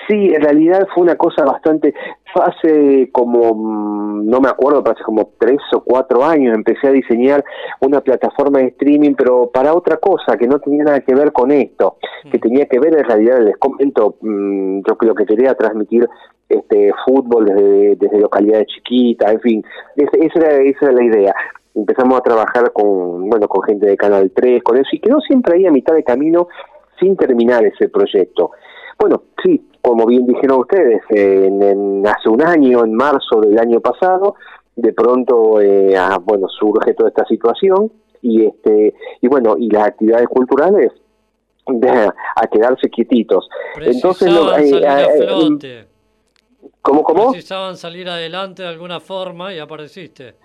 Sí, en realidad fue una cosa bastante, hace como, mm, no me acuerdo, pero hace como tres o cuatro años empecé a diseñar una plataforma de streaming, pero para otra cosa, que no tenía nada que ver con esto, que tenía que ver en realidad, les comento, mm, yo creo que quería transmitir este fútbol desde, desde localidades chiquitas, en fin, es- esa era, esa era la idea. Empezamos a trabajar con, bueno, con gente de Canal 3, con eso, y quedó siempre ahí a mitad de camino sin terminar ese proyecto. Bueno, sí, como bien dijeron ustedes, en, en- hace un año, en marzo del año pasado, de pronto, eh, ah, bueno, surge toda esta situación y este y bueno y las actividades culturales [laughs] de- a quedarse quietitos. Entonces, lo- eh, salir a eh, flote. ¿cómo cómo? Precisaban salir adelante de alguna forma y apareciste.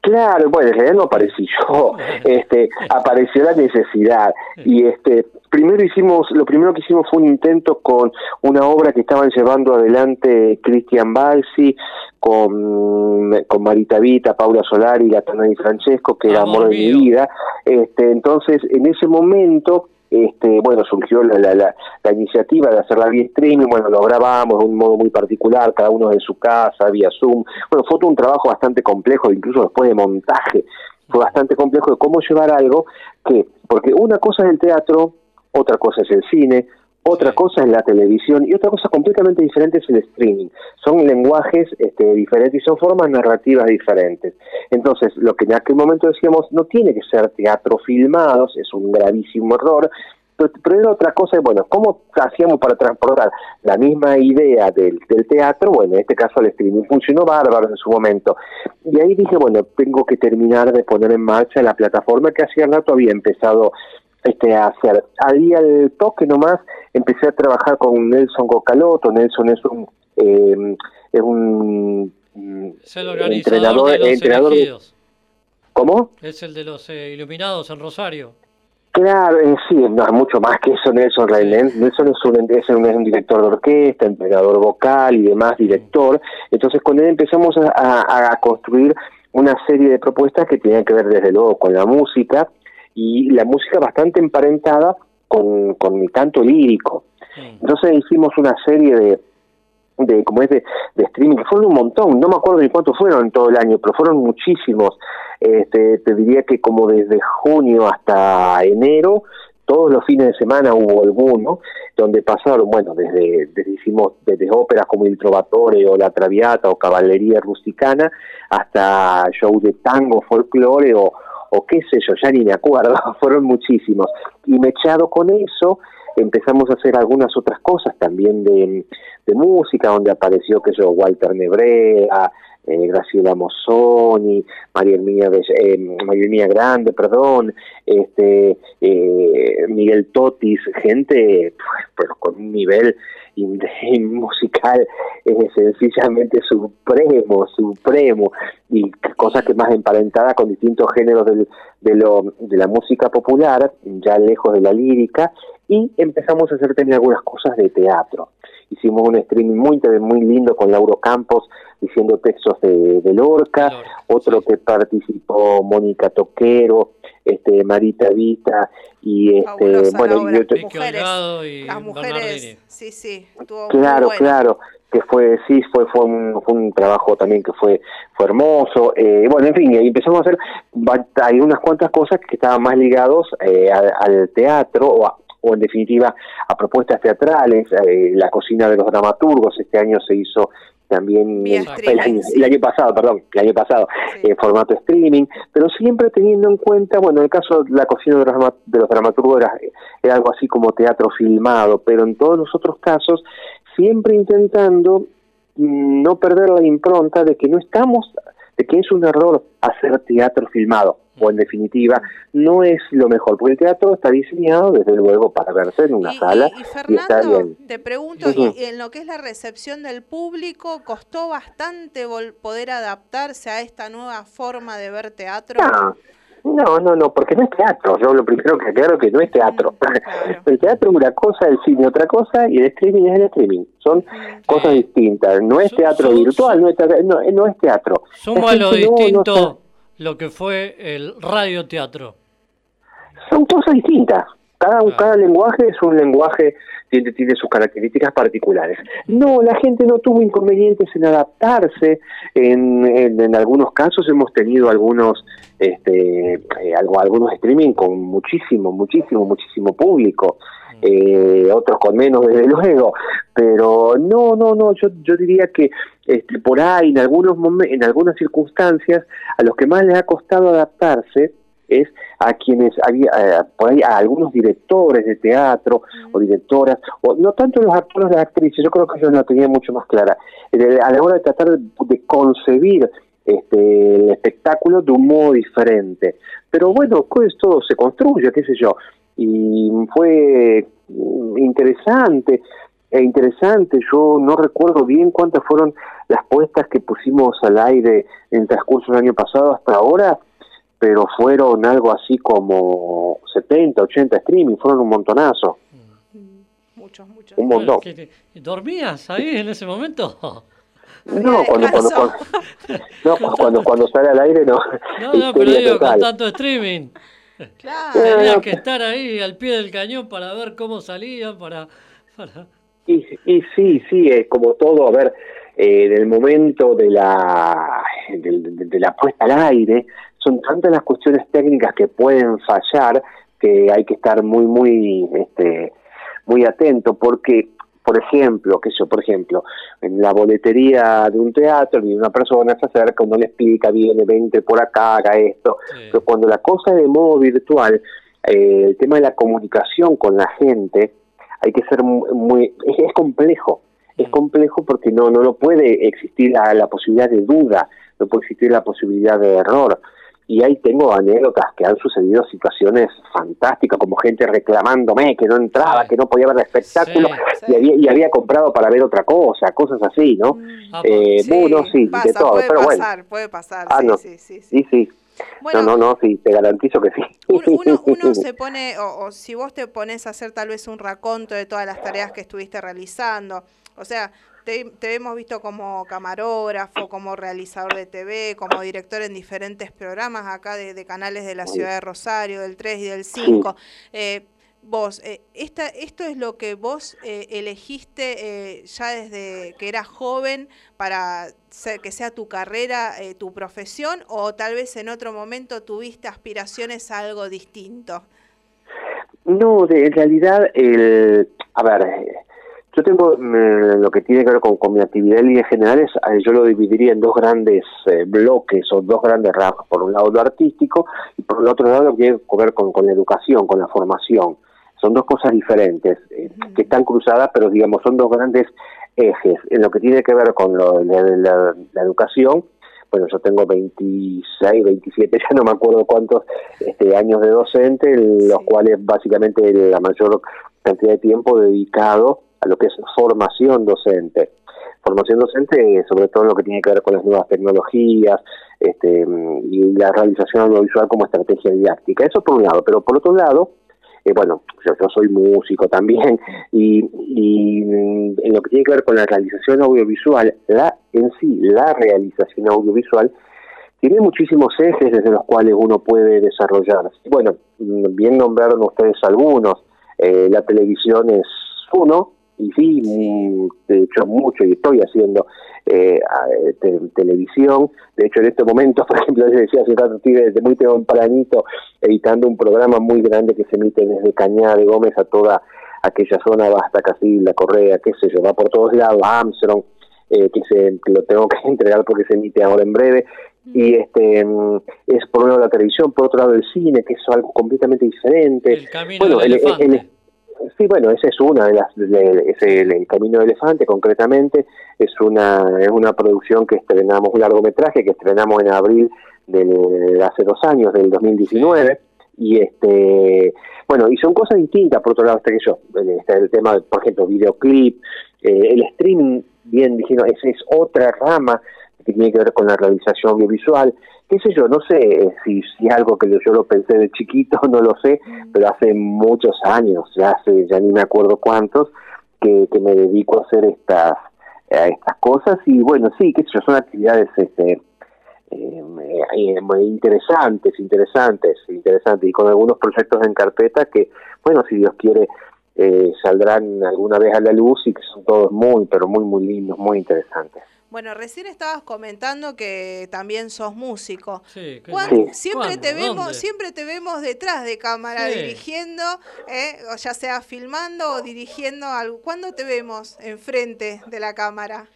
Claro, bueno, en realidad no aparecí yo, [laughs] este, apareció la necesidad y este, primero hicimos, lo primero que hicimos fue un intento con una obra que estaban llevando adelante Cristian Balsi con, con Marita Vita, Paula Solari, Latana y Francesco, que era Amor Amor de mi vida, este, entonces en ese momento este, bueno, surgió la, la, la, la iniciativa de hacerla vía streaming, bueno, lo grabamos de un modo muy particular, cada uno en su casa, vía Zoom, bueno, fue todo un trabajo bastante complejo, incluso después de montaje, fue bastante complejo de cómo llevar algo que, porque una cosa es el teatro, otra cosa es el cine, otra cosa es la televisión y otra cosa completamente diferente es el streaming. Son lenguajes este, diferentes y son formas narrativas diferentes. Entonces, lo que en aquel momento decíamos no tiene que ser teatro filmados, es un gravísimo error, pero, pero era otra cosa, bueno, ¿cómo hacíamos para transportar la misma idea del, del teatro? Bueno, en este caso el streaming funcionó bárbaro en su momento. Y ahí dije, bueno, tengo que terminar de poner en marcha la plataforma que hacía rato había empezado este, a hacer. Ahí al toque nomás empecé a trabajar con Nelson Gocaloto. Nelson es un, eh, es un mm, Es el entrenador, de los entrenador elegidos. ¿Cómo? Es el de los eh, iluminados en Rosario. Claro, eh, sí, no, es mucho más que eso, Nelson Reynén. Nelson es un, es, un, es un director de orquesta, entrenador vocal y demás, director. Entonces con él empezamos a, a- a construir una serie de propuestas que tenían que ver desde luego con la música y la música bastante emparentada con, con mi canto lírico. Entonces hicimos una serie de, de como es de, de streaming, fueron un montón, no me acuerdo ni cuántos fueron en todo el año, pero fueron muchísimos. Este, te diría que como desde junio hasta enero, todos los fines de semana hubo alguno, donde pasaron, bueno, desde, desde hicimos desde óperas como Il Trovatore o La Traviata o Caballería Rusticana, hasta show de tango, folclore o, o qué sé yo, ya ni me acuerdo, [laughs] fueron muchísimos. Y mechado con eso, empezamos a hacer algunas otras cosas también de, de música, donde apareció, que yo, Walter Nebrea, eh, Graciela Mozzoni, María Herminia, eh, María Herminia Grande, perdón, este, eh, Miguel Totis, gente pues, pero con un nivel [laughs] musical eh, sencillamente supremo, supremo, y cosas que más emparentadas con distintos géneros del, de, lo, de la música popular, ya lejos de la lírica, y empezamos a hacer también algunas cosas de teatro. Hicimos un streaming muy, muy lindo con Lauro Campos diciendo textos de, de Lorca, otro que participó Mónica Toquero, este Marita Vita y este Fabulosa bueno obra. y otro- Mujeres, y las mujeres, sí, sí, Claro, bueno. claro, que fue, sí, fue, fue, un, fue un trabajo también que fue, fue hermoso. Eh, bueno, en fin, y ahí empezamos a hacer, hay unas cuantas cosas que estaban más ligados eh, al, al teatro o, a- o en definitiva a propuestas teatrales, eh, la cocina de los dramaturgos, este año se hizo también Vía el, año, sí. el año pasado, perdón, el año pasado, en formato streaming, pero siempre teniendo en cuenta, bueno, en el caso de la cocina de los, drama- de los dramaturgos era, era algo así como teatro filmado, pero en todos los otros casos siempre intentando mm, no perder la impronta de que no estamos, de que es un error hacer teatro filmado, o en definitiva, no es lo mejor, porque el teatro está diseñado desde luego para verse en una sala Y y, está Fernando, bien. te pregunto, y en lo que es la recepción del público, ¿costó bastante poder adaptarse a esta nueva forma de ver teatro? No, no, no, no, porque no es teatro. Yo lo primero que aclaro que no es teatro. Mm, [laughs] El teatro es una cosa, el cine otra cosa y el streaming es el streaming. Son cosas distintas. No es teatro virtual, no es, teatro- no, no es teatro. Suma lo gente no- no distinto lo que fue el radioteatro. son cosas distintas. Cada, cada lenguaje es un lenguaje, tiene, tiene sus características particulares. No, la gente no tuvo inconvenientes en adaptarse. En, en, en algunos casos hemos tenido algunos, este, eh, algo, algunos streaming con muchísimo, muchísimo, muchísimo público. Eh, otros con menos, desde luego. Pero no, no, no, yo, yo diría que este, por ahí, en, algunos momen- en algunas circunstancias, a los que más les ha costado adaptarse, es a quienes había eh, por ahí a algunos directores de teatro o directoras o no tanto los actores las actrices yo creo que ellos lo tenían mucho más clara a la hora de tratar de, de concebir este el espectáculo de un modo diferente pero bueno pues todo se construye qué sé yo y fue mm, interesante e interesante yo no recuerdo bien cuántas fueron las puestas que pusimos al aire en el transcurso del año pasado hasta ahora pero fueron algo así como 70, 80 streaming, fueron un montonazo. Muchos, muchos. Un montón. ¿Qué te- ¿Dormías ahí en ese momento? [laughs] No, cuando, cuando, cuando, [laughs] no, cuando, cuando sale al aire no. No, no, pero digo, con tanto streaming. [laughs] Claro. Tenías que estar ahí al pie del cañón para ver cómo salían, para... para... Y, y sí, sí, es como todo, a ver, eh, en el momento de la, de, de- de la puesta al aire, son tantas las cuestiones técnicas que pueden fallar que hay que estar muy, muy, este, muy atento, porque, por ejemplo, qué sé yo, por ejemplo, en la boletería de un teatro, viene una persona, se acerca, uno le explica, viene, vente por acá, haga esto, pero cuando la cosa es de modo virtual, eh, el tema de la comunicación con la gente, hay que ser mu- muy, es, es complejo, es complejo porque no, no, no puede existir la, la posibilidad de duda, no puede existir la posibilidad de error. Y ahí tengo anécdotas que han sucedido situaciones fantásticas, como gente reclamándome que no entraba, que no podía ver el espectáculo y, había, y había comprado para ver otra cosa, cosas así, ¿no? Eh, bueno, sí, Pasa, de todo, puede pero bueno. pasar, puede pasar. Ah, sí, no. sí, sí, sí. Sí, sí. Bueno. no, no, no, sí, te garantizo que sí. Uno, uno [laughs] se pone, o, o si vos te pones a hacer tal vez un raconto de todas las tareas que estuviste realizando, o sea, te, te hemos visto como camarógrafo, como realizador de TV, como director en diferentes programas acá de, de canales de la ciudad de Rosario, del 3 y del 5. Eh, vos, eh, esta, ¿esto es lo que vos eh, elegiste eh, ya desde que eras joven para ser- que sea tu carrera, eh, tu profesión, o tal vez en otro momento tuviste aspiraciones a algo distinto? No, de, en realidad, el, a ver, yo tengo lo que tiene que ver con, con mi actividad en líneas generales, eh, yo lo dividiría en dos grandes eh, bloques o dos grandes ramas. Por un lado lo artístico y por el otro lado lo que tiene que ver con, con la educación, con la formación. Son dos cosas diferentes eh, que están cruzadas, pero digamos son dos grandes ejes. En lo que tiene que ver con lo- la, la- la educación, bueno, yo tengo 26, 27, [laughs] ya no me acuerdo cuántos este, años de docente, en los cuales básicamente la mayor cantidad de tiempo dedicado a lo que es formación docente. Formación docente, sobre todo lo que tiene que ver con las nuevas tecnologías este, y la realización audiovisual como estrategia didáctica. Eso por un lado, pero por otro lado, eh, bueno, yo, soy músico también y, mm, en lo que tiene que ver con la realización audiovisual, la en sí, la realización audiovisual tiene muchísimos ejes desde los cuales uno puede desarrollar. Bueno, mm, bien nombraron ustedes algunos, eh, la televisión es uno, y sí, mm, de hecho mucho, y estoy haciendo eh, a- eh, te- televisión, de hecho en este momento, [laughs] por ejemplo, les decía hace rato, estoy desde muy tempranito editando un programa muy grande que se emite desde Cañada de Gómez a toda aquella zona, va hasta casi la Correa, qué sé yo, va por todos lados, a Armstrong, eh, que, se, que lo tengo que [laughs] entregar porque se emite ahora en breve, y este mm, es por un lado la televisión, por otro lado el cine, que es algo completamente diferente. El camino bueno, del el- el- elefante. Sí, bueno, esa es una de las, de- es el, Camino del Elefante, concretamente, es una, es una producción que estrenamos, un largometraje que estrenamos en abril de hace dos años, del 2019, y este, bueno, y son cosas distintas, por otro lado, está que yo, está el tema, de, por ejemplo, videoclip, eh, el streaming, bien dijeron, esa es otra rama que tiene que ver con la realización audiovisual, qué sé yo, no sé si, si es algo que yo, lo pensé de chiquito, [laughs] no lo sé, pero hace muchos años, ya hace, ya ni me acuerdo cuántos, que, que me dedico a hacer estas, a estas cosas y bueno, sí, qué sé yo, son actividades este, eh, eh, interesantes, interesantes, interesantes, y con algunos proyectos en carpeta que, bueno, si Dios quiere, eh, saldrán alguna vez a la luz y que son todos muy, pero muy, muy lindos, muy interesantes. Bueno, recién estabas comentando que también sos músico. Sí, ¿qué- ¿Cuán- Sí. Siempre ¿Cuándo? te vemos, ¿Dónde? siempre te vemos detrás de cámara Sí. dirigiendo, ¿eh? o ya sea filmando o dirigiendo algo. ¿Cuándo te vemos enfrente de la cámara?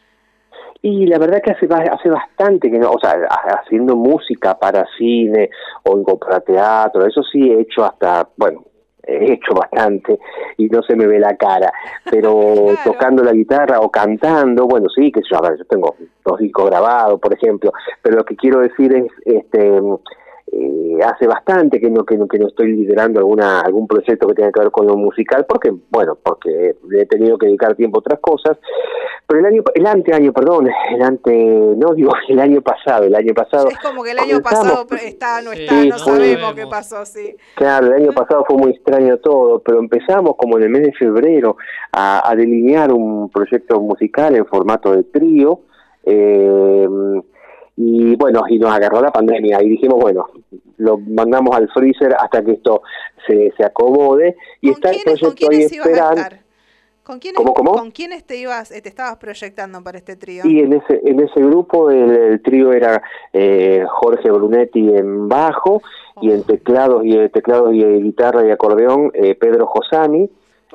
Y la verdad que hace, hace bastante que no, o sea, ha- haciendo música para cine o para teatro, eso sí he hecho hasta, bueno, he hecho bastante y no se me ve la cara, pero [laughs] tocando la guitarra o cantando, bueno, sí, que yo, a ver, yo tengo dos discos grabados, por ejemplo, pero lo que quiero decir es, este, eh, hace bastante que no, que no que no estoy liderando alguna algún proyecto que tenga que ver con lo musical porque bueno porque le he tenido que dedicar tiempo a otras cosas pero el año el anteaño perdón el ante no [laughs] digo el año pasado el año pasado Es como que el año pasado está, no está, no sabemos. qué pasó, sí. Claro, el año pasado fue muy extraño todo, pero empezamos como en el mes de febrero a, a delinear un proyecto musical en formato de trío. eh, y bueno, y nos agarró la pandemia y dijimos, bueno, lo mandamos al freezer hasta que esto se, se acomode. Y ¿Con está el proyecto ahí quiénes ibas a esperando. ¿Con quiénes, ¿Cómo, cómo? ¿Con quiénes te ibas, eh, te estabas proyectando para este trío? Y en ese, en ese grupo el, el trío era eh, Jorge Brunetti en bajo y en teclados y teclados y guitarra y acordeón eh, Pedro Josami.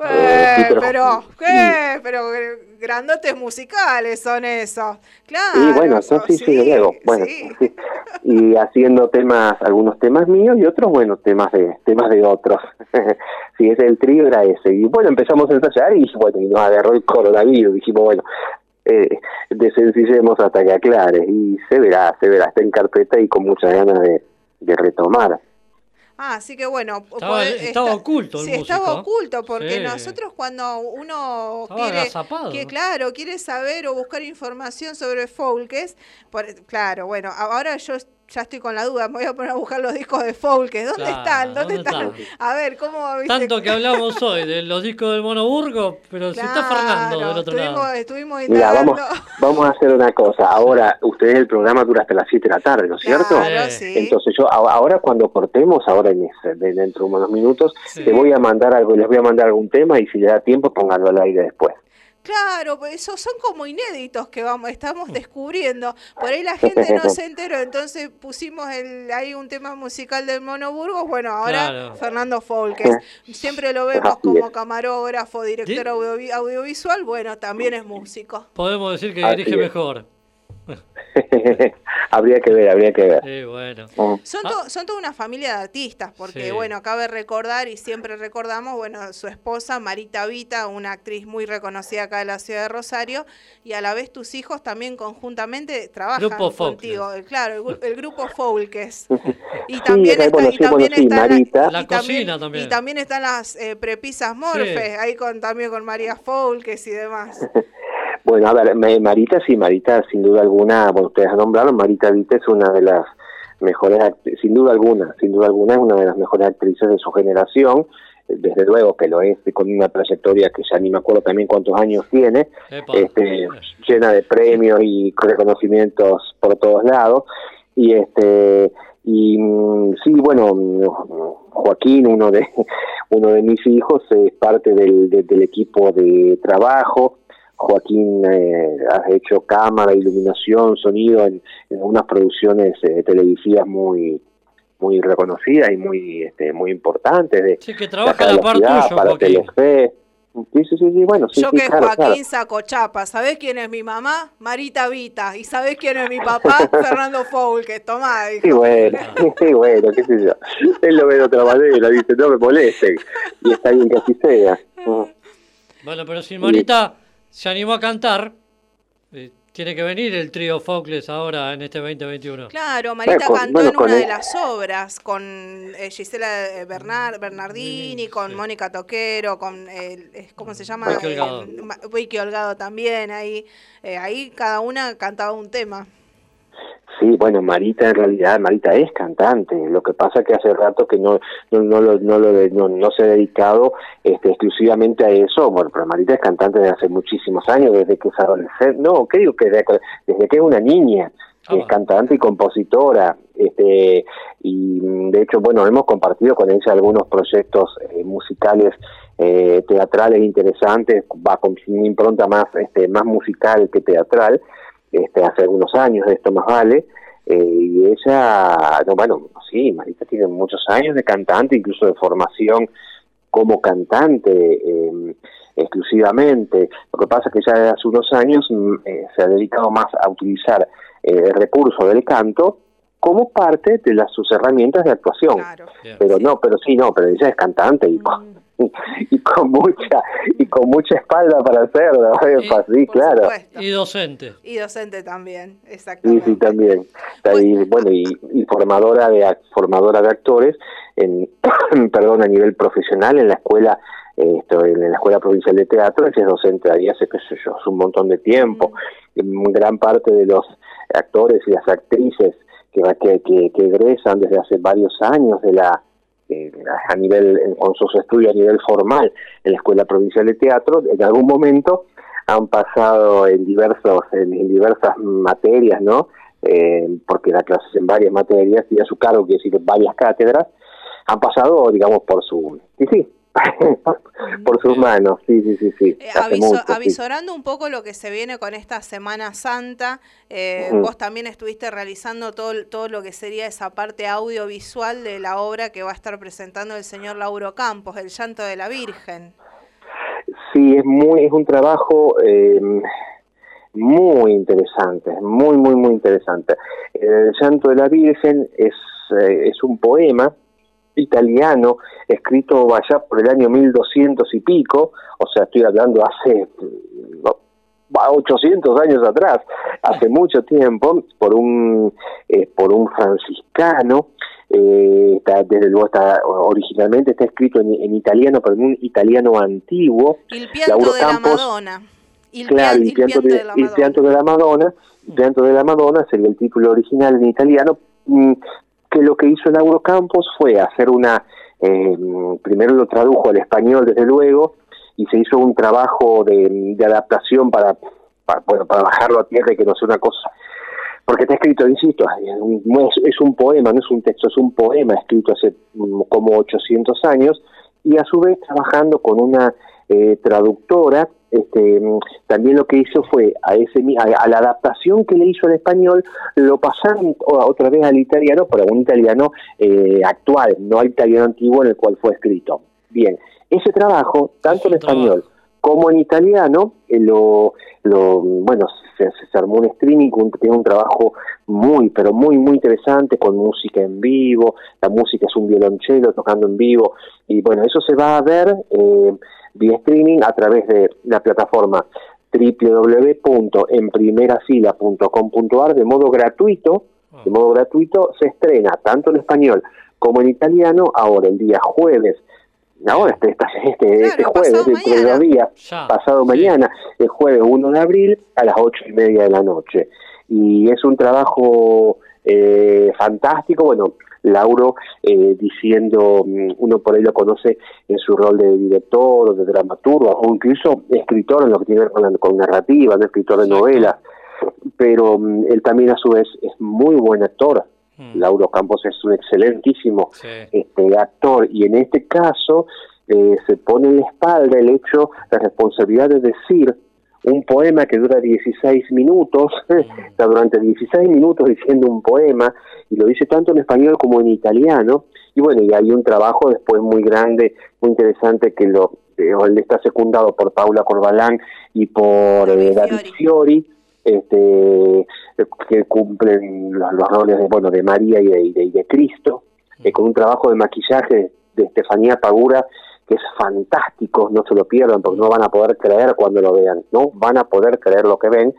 Eh, sí, pero- ¿qué? Pero gr- grandotes musicales son esos. Claro. Y bueno, so- eso sí, sí, Diego. Bueno, sí. [laughs] sí. y haciendo temas, algunos temas míos y otros, bueno, temas de temas de otros. [laughs] sí, ese el trío era ese. Y bueno, empezamos a ensayar y bueno, y nos agarró el coronavirus. Dijimos, bueno, eh, desencillemos hasta que aclare. Y se verá, se verá, está en carpeta y con muchas ganas de, de retomar. Ah, así que bueno. Estaba- poder- estaba está- oculto el Sí, estaba oculto, porque Sí. nosotros cuando uno Estaba quiere, agazapado. que claro, quiere saber o buscar información sobre Folkes, por- claro, bueno, ahora yo ya estoy con la duda, me voy a poner a buscar los discos de Folkes. ¿Dónde Claro, están? ¿Dónde, ¿dónde están? están? A ver, ¿cómo viste? Tanto que hablamos hoy de los discos del Mono Burgo, pero si está Fernando del otro estuvimos, lado. estuvimos Mira, vamos, vamos a hacer una cosa. Ahora, ustedes el programa dura hasta las 7 de la tarde, ¿no es cierto? Claro, Sí. sí. Entonces yo ahora cuando cortemos, ahora en ese- de- dentro de unos minutos, Sí. te voy a mandar algo, les voy a mandar algún tema y si le da tiempo pónganlo al aire después. Claro, pues esos son como inéditos que vamos, estamos descubriendo. Por ahí la gente no se enteró, entonces pusimos el, ahí un tema musical del Mono Burgos. Bueno, ahora Claro. Fernando Folkes. Siempre lo vemos como camarógrafo, director ¿Sí? audiovi- audiovisual. Bueno, también es músico. Podemos decir que dirige es. mejor. [laughs] habría que ver, habría que ver. Sí, bueno. Mm. Son, Ah. to- son toda una familia de artistas, porque Sí. bueno, cabe recordar y siempre recordamos, bueno, su esposa Marita Vita, una actriz muy reconocida acá de la ciudad de Rosario, y a la vez tus hijos también conjuntamente trabajan Grupo contigo, eh, claro, el, el grupo está, bueno, [laughs] y también y también- cocina también. Y también están las eh, prepisas Morfes, ahí con también con María Folkes y demás. [laughs] Bueno, a ver, Marita, sí, Marita, sin duda alguna, bueno, ustedes han nombrado, Marita Vita es una de las mejores, sin duda alguna, sin duda alguna es una de las mejores actrices de su generación, desde luego que lo es, con una trayectoria que ya ni me acuerdo también cuántos años tiene, Epa. este, llena de premios y reconocimientos por todos lados, y este y mm, sí bueno Joaquín uno de [laughs] uno de mis hijos es parte del, de- del equipo de trabajo Joaquín eh, ha hecho cámara iluminación sonido en, en unas producciones eh, televisivas muy muy reconocidas y muy este, muy importantes de Sí, que trabaja de la tuyo, para Joaquín. Telefe. sí sí sí, sí, bueno sí, Yo sí, que claro, Joaquín claro. saco chapa, ¿sabés quién es mi mamá? Marita Vita. ¿Y sabés quién es mi papá? [laughs] Fernando Folkes. Tomá, Sí, dijo. bueno, [laughs] [laughs] sí, bueno, qué sé yo. Él lo ve de otra manera, dice, no me molesten. Y está bien que así sea. Bueno, pero si Marita se animó a cantar, eh, tiene que venir el trío Focles ahora en este 2021. Claro, Marita Bueno, con- cantó bueno, en una de las obras con eh, Gisela eh, Bernard, Bernardini, con Mónica Toquero, con, eh, eh, ¿cómo se llama? Vicky Holgado. Eh, Ma- Vicky Holgado también, ahí, eh, ahí cada una cantaba un tema. Sí, bueno, Marita en realidad, Marita es cantante. Lo que pasa que hace rato que no no no lo- no, lo no, no se ha dedicado este, exclusivamente a eso. Bueno, pero Marita es cantante desde hace muchísimos años, desde que es adolescente. No, ¿qué digo? Que desde, desde que es una niña. Ah, es cantante y compositora. Este, y mm, de hecho, bueno, hemos compartido con ella algunos proyectos eh, musicales eh, teatrales interesantes, va con una impronta más este más musical que teatral este, hace algunos años de esto más vale, eh, y ella, no, bueno, sí, Marita tiene muchos años de cantante, incluso de formación como cantante eh, exclusivamente. Lo que pasa es que ya hace unos años mm, eh, se ha dedicado más a utilizar eh, el recurso del canto como parte de las sus herramientas de actuación. Pero no, pero sí, no, pero ella es cantante y con, [laughs] y con mucha y con mucha espalda para hacerlo, sí, claro. Y docente. Y docente también, Sí, exactamente. sí, también. Está ahí, bueno, y, y formadora de ac- formadora de actores, en, [coughs] perdón, a nivel profesional en la escuela, eh, esto, en la escuela provincial de teatro, ella es docente ahí hace qué sé yo, hace un montón de tiempo. Y gran parte de los actores y las actrices que, que, que egresan desde hace varios años de la eh, a nivel con sus estudios a nivel formal en la escuela provincial de teatro en algún momento han pasado en diversos en, diversas materias no Eh, porque da clases en varias materias y a su cargo quiere decir varias cátedras han pasado digamos por su sí sí [laughs] por sus manos sí sí sí sí Eh, hace aviso- mucho, sí. avisorando un poco lo que se viene con esta Semana Santa, eh, vos también estuviste realizando todo, todo lo que sería esa parte audiovisual de la obra que va a estar presentando el señor Lauro Campos, El llanto de la Virgen. Sí, es muy es un trabajo eh, muy interesante, muy muy muy interesante. El llanto de la Virgen es eh, es un poema italiano escrito allá por el año 1200 y pico, o sea, estoy hablando hace no, 800 años atrás, hace mucho tiempo, por un eh, por un franciscano eh, está, desde luego está originalmente está escrito en, en italiano, pero en un italiano antiguo. El pianto Lauro de la Campos, Madonna. Il, claro, il il pianto, pianto de, la il pianto de la Madonna, il pianto de la Madonna sería el título original en italiano, mm, que lo que hizo Lauro Campos fue hacer una, eh, primero lo tradujo al español desde luego, y se hizo un trabajo de, adaptación para, para, bueno, para bajarlo a tierra y que no sea una cosa porque está escrito, insisto, es un, es- es un poema, no es un texto, es un poema escrito hace mm, como 800 años y a su vez trabajando con una eh, traductora, este, también lo que hizo fue a ese a, a la adaptación que le hizo al español, lo pasaron otra vez al italiano, pero a un italiano eh, actual, no al italiano antiguo en el cual fue escrito. Bien, ese trabajo, tanto en español como en italiano, eh, lo, lo bueno, se, se armó un streaming un- que tiene un trabajo muy, pero muy, muy interesante con música en vivo, la música es un violonchelo tocando en vivo, y bueno, eso se va a ver eh, vía streaming a través de la plataforma www.enprimerafila.com.ar de modo gratuito, de modo gratuito se estrena tanto en español como en italiano ahora el día jueves. Ahora este, este, este, este jueves, dentro de dos días, pasado mañana, el jueves 1 de abril a las ocho y media de la noche. Y es un trabajo eh, fantástico, bueno, Lauro eh, diciendo, mm, uno por ahí lo conoce en su rol de director o de dramaturgo o incluso escritor en lo que tiene que ver con, la- con narrativa, ¿no? escritor de novelas, pero mm, él también a su vez es muy buen actor. Lauro Campos es un excelentísimo este, actor. Y en este caso eh, se pone en la espalda el hecho, la responsabilidad de decir un poema que dura 16 minutos, [laughs] está durante 16 minutos diciendo un poema y lo dice tanto en español como en italiano y bueno, y hay un trabajo después muy grande, muy interesante que lo eh, está secundado por Paula Corbalán y por eh, David Fiori, este que cumplen los, los roles de bueno de María y de, y de- y de Cristo eh, con un trabajo de maquillaje de Estefanía Pagura que es fantástico, no se lo pierdan porque no van a poder creer cuando lo vean, no van a poder creer lo que ven.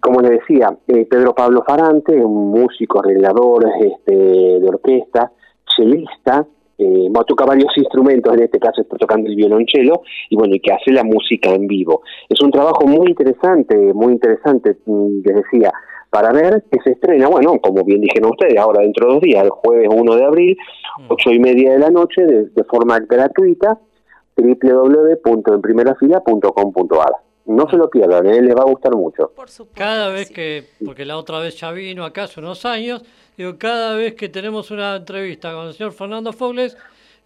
Como les decía, eh, Pedro Pablo Farante, un músico, arreglador este, de orquesta, chelista, eh, toca varios instrumentos, en este caso está tocando el violonchelo, y bueno, y que hace la música en vivo. Es un trabajo muy interesante, muy interesante, mm, les decía, para ver que se estrena, bueno, como bien dijeron ustedes, ahora dentro de dos días, el jueves 1 de abril, ocho y media de la noche, de, de forma gratuita, www.enprimerafila.com.ar. No se lo pierdan, ¿eh? les va a gustar mucho. Cada vez que, porque la otra vez ya vino acá hace unos años, digo, cada vez que tenemos una entrevista con el señor Fernando Fogles,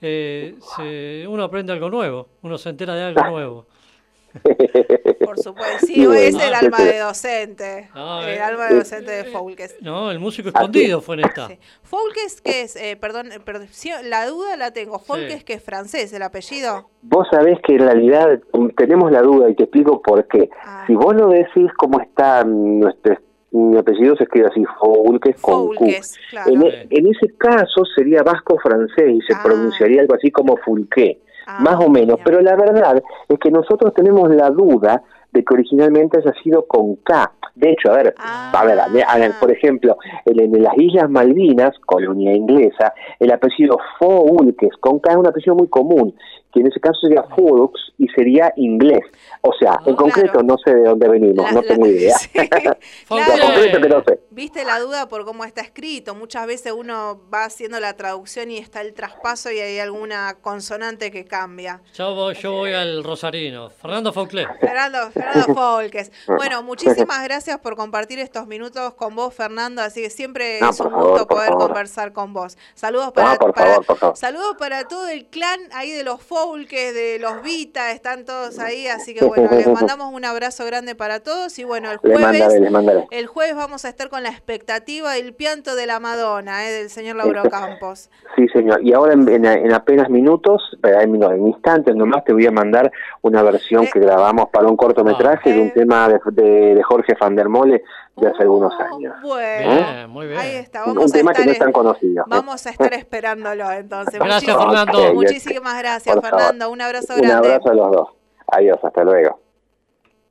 eh, se- uno aprende algo nuevo, uno se entera de algo [laughs] nuevo. Por supuesto, sí, bueno. es el alma de docente. Ah, el eh, alma de docente de Foulkes. No, el músico escondido fue en esta. Foulkes, ¿qué es? Eh, perdón, eh, perdón, sí, la duda la tengo. Foulkes, que es francés, el apellido. Vos sabés que en realidad mm, tenemos la duda y te explico por qué. Si vos lo decís cómo está mm, nuestro mi apellido se escribe así, Foulques con Q. Foulques, claro. En, e- en ese caso sería vasco francés y se pronunciaría algo así como Fulqué, más o menos. Pero la verdad es que nosotros tenemos la duda de que originalmente haya sido con K. De hecho, a ver, a ver, a ver, a ver, por ejemplo, en, en las Islas Malvinas, colonia inglesa, el apellido Foulques con K es un apellido muy común, que en ese caso sería Foulks y sería inglés. O sea, en concreto no sé de dónde venimos, no tengo idea. [laughs] Claro. En concreto que no sé. Viste la duda por cómo está escrito. Muchas veces uno va haciendo la traducción y está el traspaso y hay alguna consonante que cambia. Yo voy, yo voy al Rosarino. Fernando Fauclé. Fernando, Fernando. [laughs] Bueno, [laughs] muchísimas gracias por compartir estos minutos con vos, Fernando. Así que siempre No, es un favor, gusto poder favor. conversar con vos. Saludos para, No, por para- favor, por favor. saludos para todo el clan ahí de los De los Vita, están todos ahí. Así que bueno, les mandamos un abrazo grande para todos. Y bueno, el jueves, mandaré, les mandaré. el jueves vamos a estar con la expectativa del pianto de la Madonna, eh, del señor Lauro Campos. Sí, señor. Y ahora en, en- en apenas minutos, en, en instantes nomás, te voy a mandar una versión Eh, que grabamos para un cortometraje de un tema de, de- de Jorge van der Mole de hace algunos Oh, años. Bueno, ¿Eh? muy bien. ahí está. Un, Vamos a tema que no estar es tan conocido. Vamos a estar esperándolo entonces. Gracias, Muchísimas- Fernando. Muchísimas gracias. Fernando. Un abrazo Un grande. abrazo a los dos. Adiós, hasta luego.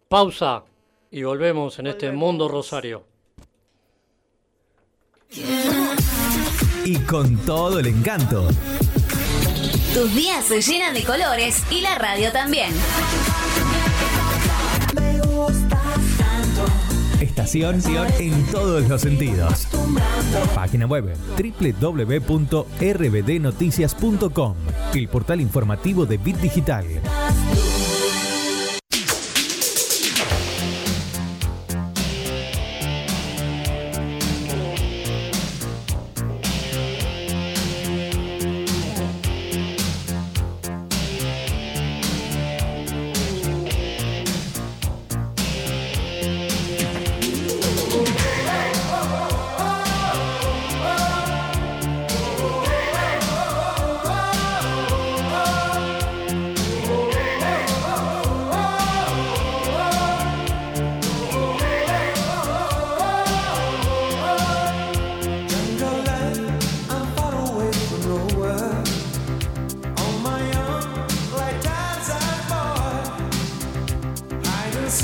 Pausa y volvemos en este mundo Rosario. Y con todo el encanto. Tus días se llenan de colores y la radio también. En todos los sentidos. Página web www.rbdnoticias.com, el portal informativo de Bit Digital.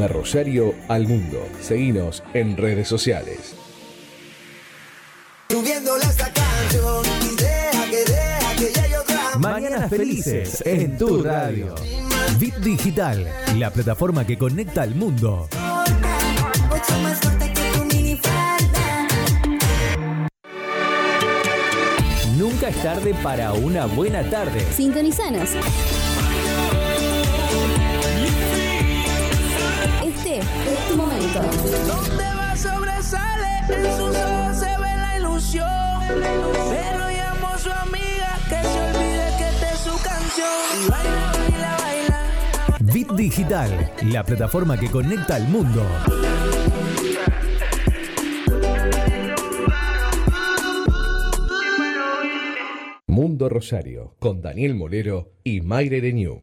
De Rosario al mundo. Seguinos en redes sociales. Mañanas felices en tu radio. Bit Digital, la plataforma que conecta al mundo. Nunca es tarde para una buena tarde. Sintonizanos. Momento. Donde va sobresale, en sus ojos se ve la ilusión. Pero llamo a su amiga que se olvide que esta es su canción. Y baila, baila, baila. Bit Digital, la plataforma que conecta al mundo. Mundo Rosario, con Daniel Molero y Mayre Renew.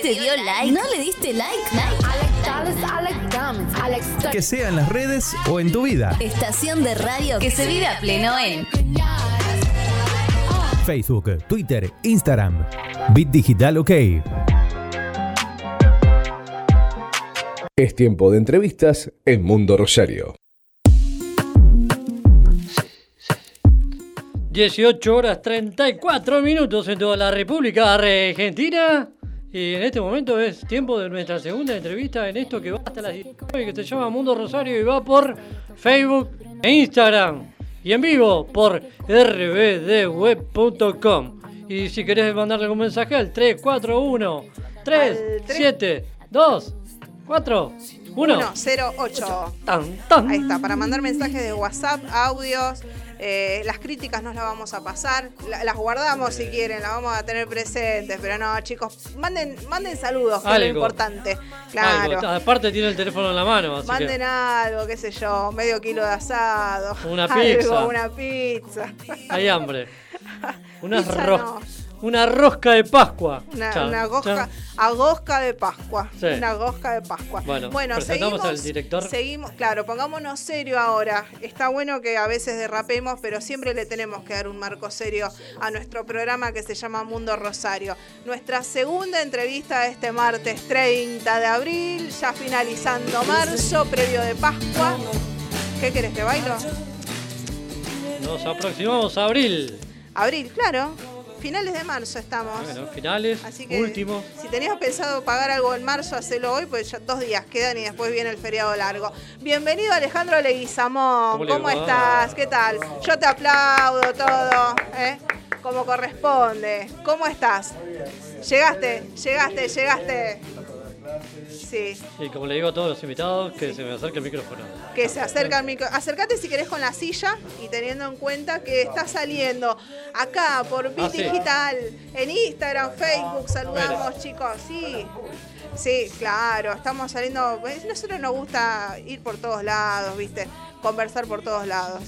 Te dio like? ¿No le diste like? Que sea en las redes o en tu vida. Estación de radio que se vive a pleno en Facebook, Twitter, Instagram. Bit Digital OK. Es tiempo de entrevistas en Mundo Rosario. 18 horas 34 minutos en toda la República Argentina. Y en este momento es tiempo de nuestra segunda entrevista en esto que va hasta las 19 que se llama Mundo Rosario y va por Facebook e Instagram. Y en vivo por rbdweb.com. Y si querés mandarle un mensaje al 341 372 4 1 108. Tan, tan. Ahí está, para mandar mensajes de WhatsApp, audios. Eh, las críticas nos las vamos a pasar, la- las guardamos si quieren, las vamos a tener presentes, pero no, chicos, manden, manden saludos, que es lo importante. Claro. Algo. Aparte tiene el teléfono en la mano. Así que- Manden algo, qué sé yo, medio kilo de asado. Una [laughs] algo, pizza. una pizza. Hay hambre. [laughs] Unas Pizza ro- no. Una rosca de Pascua. Una, gosca, agosca de Pascua. Sí. Una gosca de Pascua. Bueno, presentamos seguimos, al director. Seguimos, claro, pongámonos serio ahora. Está bueno que a veces derrapemos, pero siempre le tenemos que dar un marco serio a nuestro programa que se llama Mundo Rosario. Nuestra segunda entrevista de este martes 30 de abril, ya finalizando marzo, previo de Pascua. ¿Qué querés, te bailo? Nos aproximamos a abril. Abril, claro. Finales de marzo estamos. Bueno, finales, Así que últimos. si tenías pensado pagar algo en marzo, hacelo hoy, pues ya dos días quedan y después viene el feriado largo. Bienvenido Alejandro Leguizamón, ¿Cómo ¿cómo, le va? estás? ¿Qué tal? Yo te aplaudo todo, ¿eh? como corresponde. ¿Cómo estás? Llegaste, llegaste, llegaste. Sí, Y como le digo a todos los invitados, que se me acerque el micrófono. que se acerca al micro. Acércate si querés con la silla y teniendo en cuenta que está saliendo acá por Bit Ah, sí. Digital, en Instagram, Facebook, saludamos chicos, sí. Sí, claro, estamos saliendo. pues, Nosotros nos gusta ir por todos lados, ¿viste? Conversar por todos lados.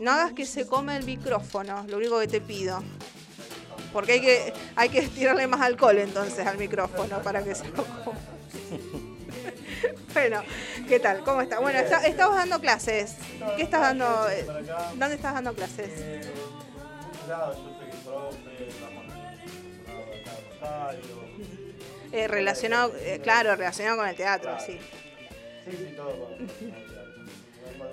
No hagas que se come el micrófono, lo único que te pido. Porque hay que, hay que tirarle más alcohol entonces al micrófono para que se lo coma. [laughs] Bueno, ¿qué tal? ¿Cómo está? Bueno, está- estamos dando clases. ¿Qué estás dando? ¿Dónde estás dando clases? Eh, relacionado, eh, claro, relacionado con el teatro, sí. Sí, sí, todo con, el teatro.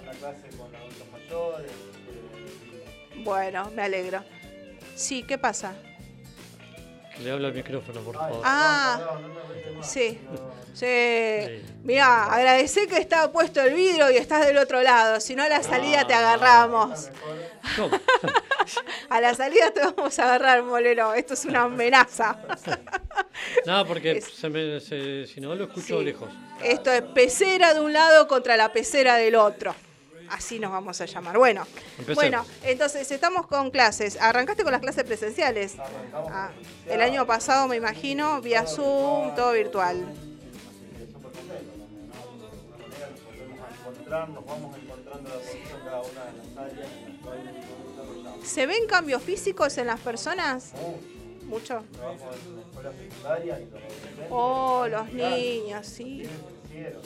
Una clase con adultos mayores. eh, Bueno, me alegro. Sí, ¿qué pasa? Le hablo al micrófono, por favor. Ah, sí. Sí. Mira, agradecer que está puesto el vidrio y estás del otro lado. Si no, a la salida te agarramos. [laughs] A la salida te vamos a agarrar, Molero. Esto es una amenaza. Nada, porque se me- se- si no lo escucho Sí. lejos. Esto es pecera de un lado contra la pecera del otro. Así nos vamos a llamar. Bueno, Empecemos. bueno, entonces estamos con clases. ¿Arrancaste con las clases presenciales? Ah, el año pasado, me imagino, vía Zoom, todo virtual. encontrarnos, vamos encontrando la posición cada una de las áreas en las cuales nosotros desarrollamos. ¿Se ven cambios físicos en las personas? Mucho. Trabajo en la escuela secundaria y los adolescentes. Oh, los niños, sí. Crecieron.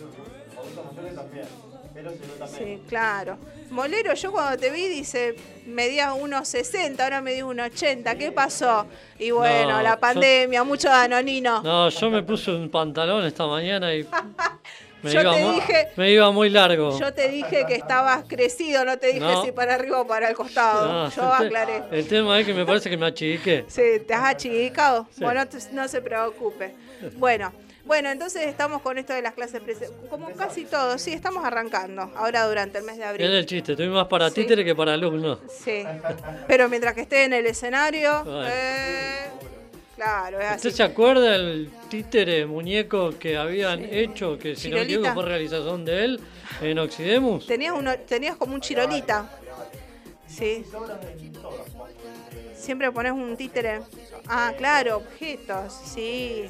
Los adultos mayores también, pero se nota menos. Sí, claro. Molero, yo cuando te vi, dice, medías 1,60, ahora medí 1,80. ¿Qué pasó? Y bueno, No, la yo- pandemia, mucho danonino. No, yo me puse un pantalón esta mañana y [laughs] me, Yo iba, te muy, dije- me iba muy largo. Yo te dije que estabas crecido, no te dije No. si para arriba o para el costado. No, Yo el te- aclaré. El tema es que me parece que me achiqué. Sí, ¿te has achicado? Sí. Bueno, no se preocupe. Bueno, bueno, entonces estamos con esto de las clases presenciales. Como casi todos, sí, estamos arrancando. Ahora durante el mes de abril. Es el chiste, estoy más para Sí. títere que para alumno. Sí. Pero mientras que esté en el escenario, eh, claro, es así. ¿Usted se acuerda del títere muñeco que habían hecho, que si no me equivoco Chirolita. fue realización de él en Occidemus? Tenías, uno, tenías como un chirolita. Sí. Siempre pones un títere. Ah, claro, objetos, sí.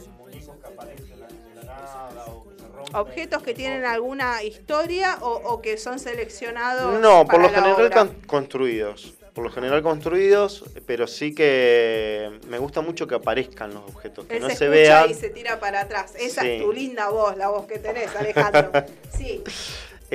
Objetos que tienen alguna historia o, o que son seleccionados. No, por para lo la general obra? con- construidos. Por lo general construidos, pero sí que me gusta mucho que aparezcan los objetos, que Él no se, se escucha vean. y se tira para atrás. Esa Sí. es tu linda voz, la voz que tenés, Alejandro. [laughs] Sí.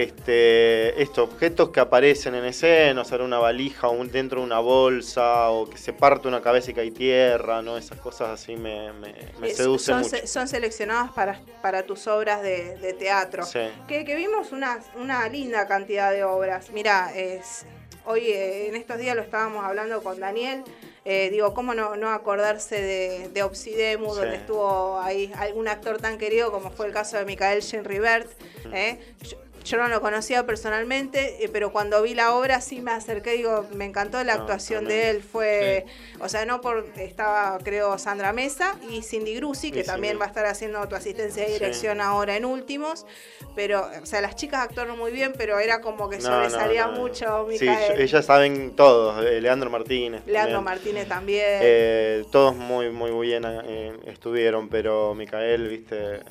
Este, estos objetos que aparecen en escena, o sea, una valija o un- dentro de una bolsa, o que se parte una cabeza y cae tierra, ¿no? Esas cosas así me, me, me Eh, seducen son, mucho. se- son seleccionadas para, para tus obras de, de teatro. Sí. Que, que vimos una, una linda cantidad de obras. Mira, es, hoy eh, en estos días lo estábamos hablando con Daniel. eh, digo, ¿cómo no, no acordarse de, de Obsidemu, Sí. donde estuvo ahí algún actor tan querido como fue el caso de Micael Jean Rivert? eh? Yo, yo no lo conocía personalmente, eh, pero cuando vi la obra sí me acerqué, digo, me encantó la No, actuación de él. Fue, o sea, no por, estaba creo Sandra Mesa y Cindy Grusi, que también va a estar haciendo tu asistencia de Sí. dirección ahora en últimos. Pero, o sea, las chicas actuaron muy bien, pero era como que sobresalía mucho Sí, Micael. yo- ellas saben todos, eh, Leandro Martínez. Leandro también. Martínez también. Eh, todos muy muy bien eh, estuvieron, pero Micael, viste,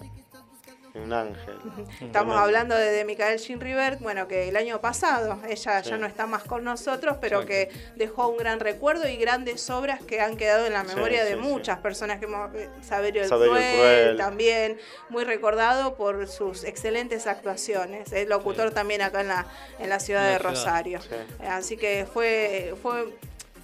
un ángel. Estamos Tremendo. hablando de, de Micael Jean River, bueno, que el año pasado, ella Sí. ya no está más con nosotros, pero que dejó un gran recuerdo y grandes obras que han quedado en la memoria de sí, muchas personas que hemos eh, Saberio el, Saberio el Cruel, Cruel. también, muy recordado por sus excelentes actuaciones. Es locutor también acá en la, en la ciudad En la de Rosario. Eh, Así que fue, fue,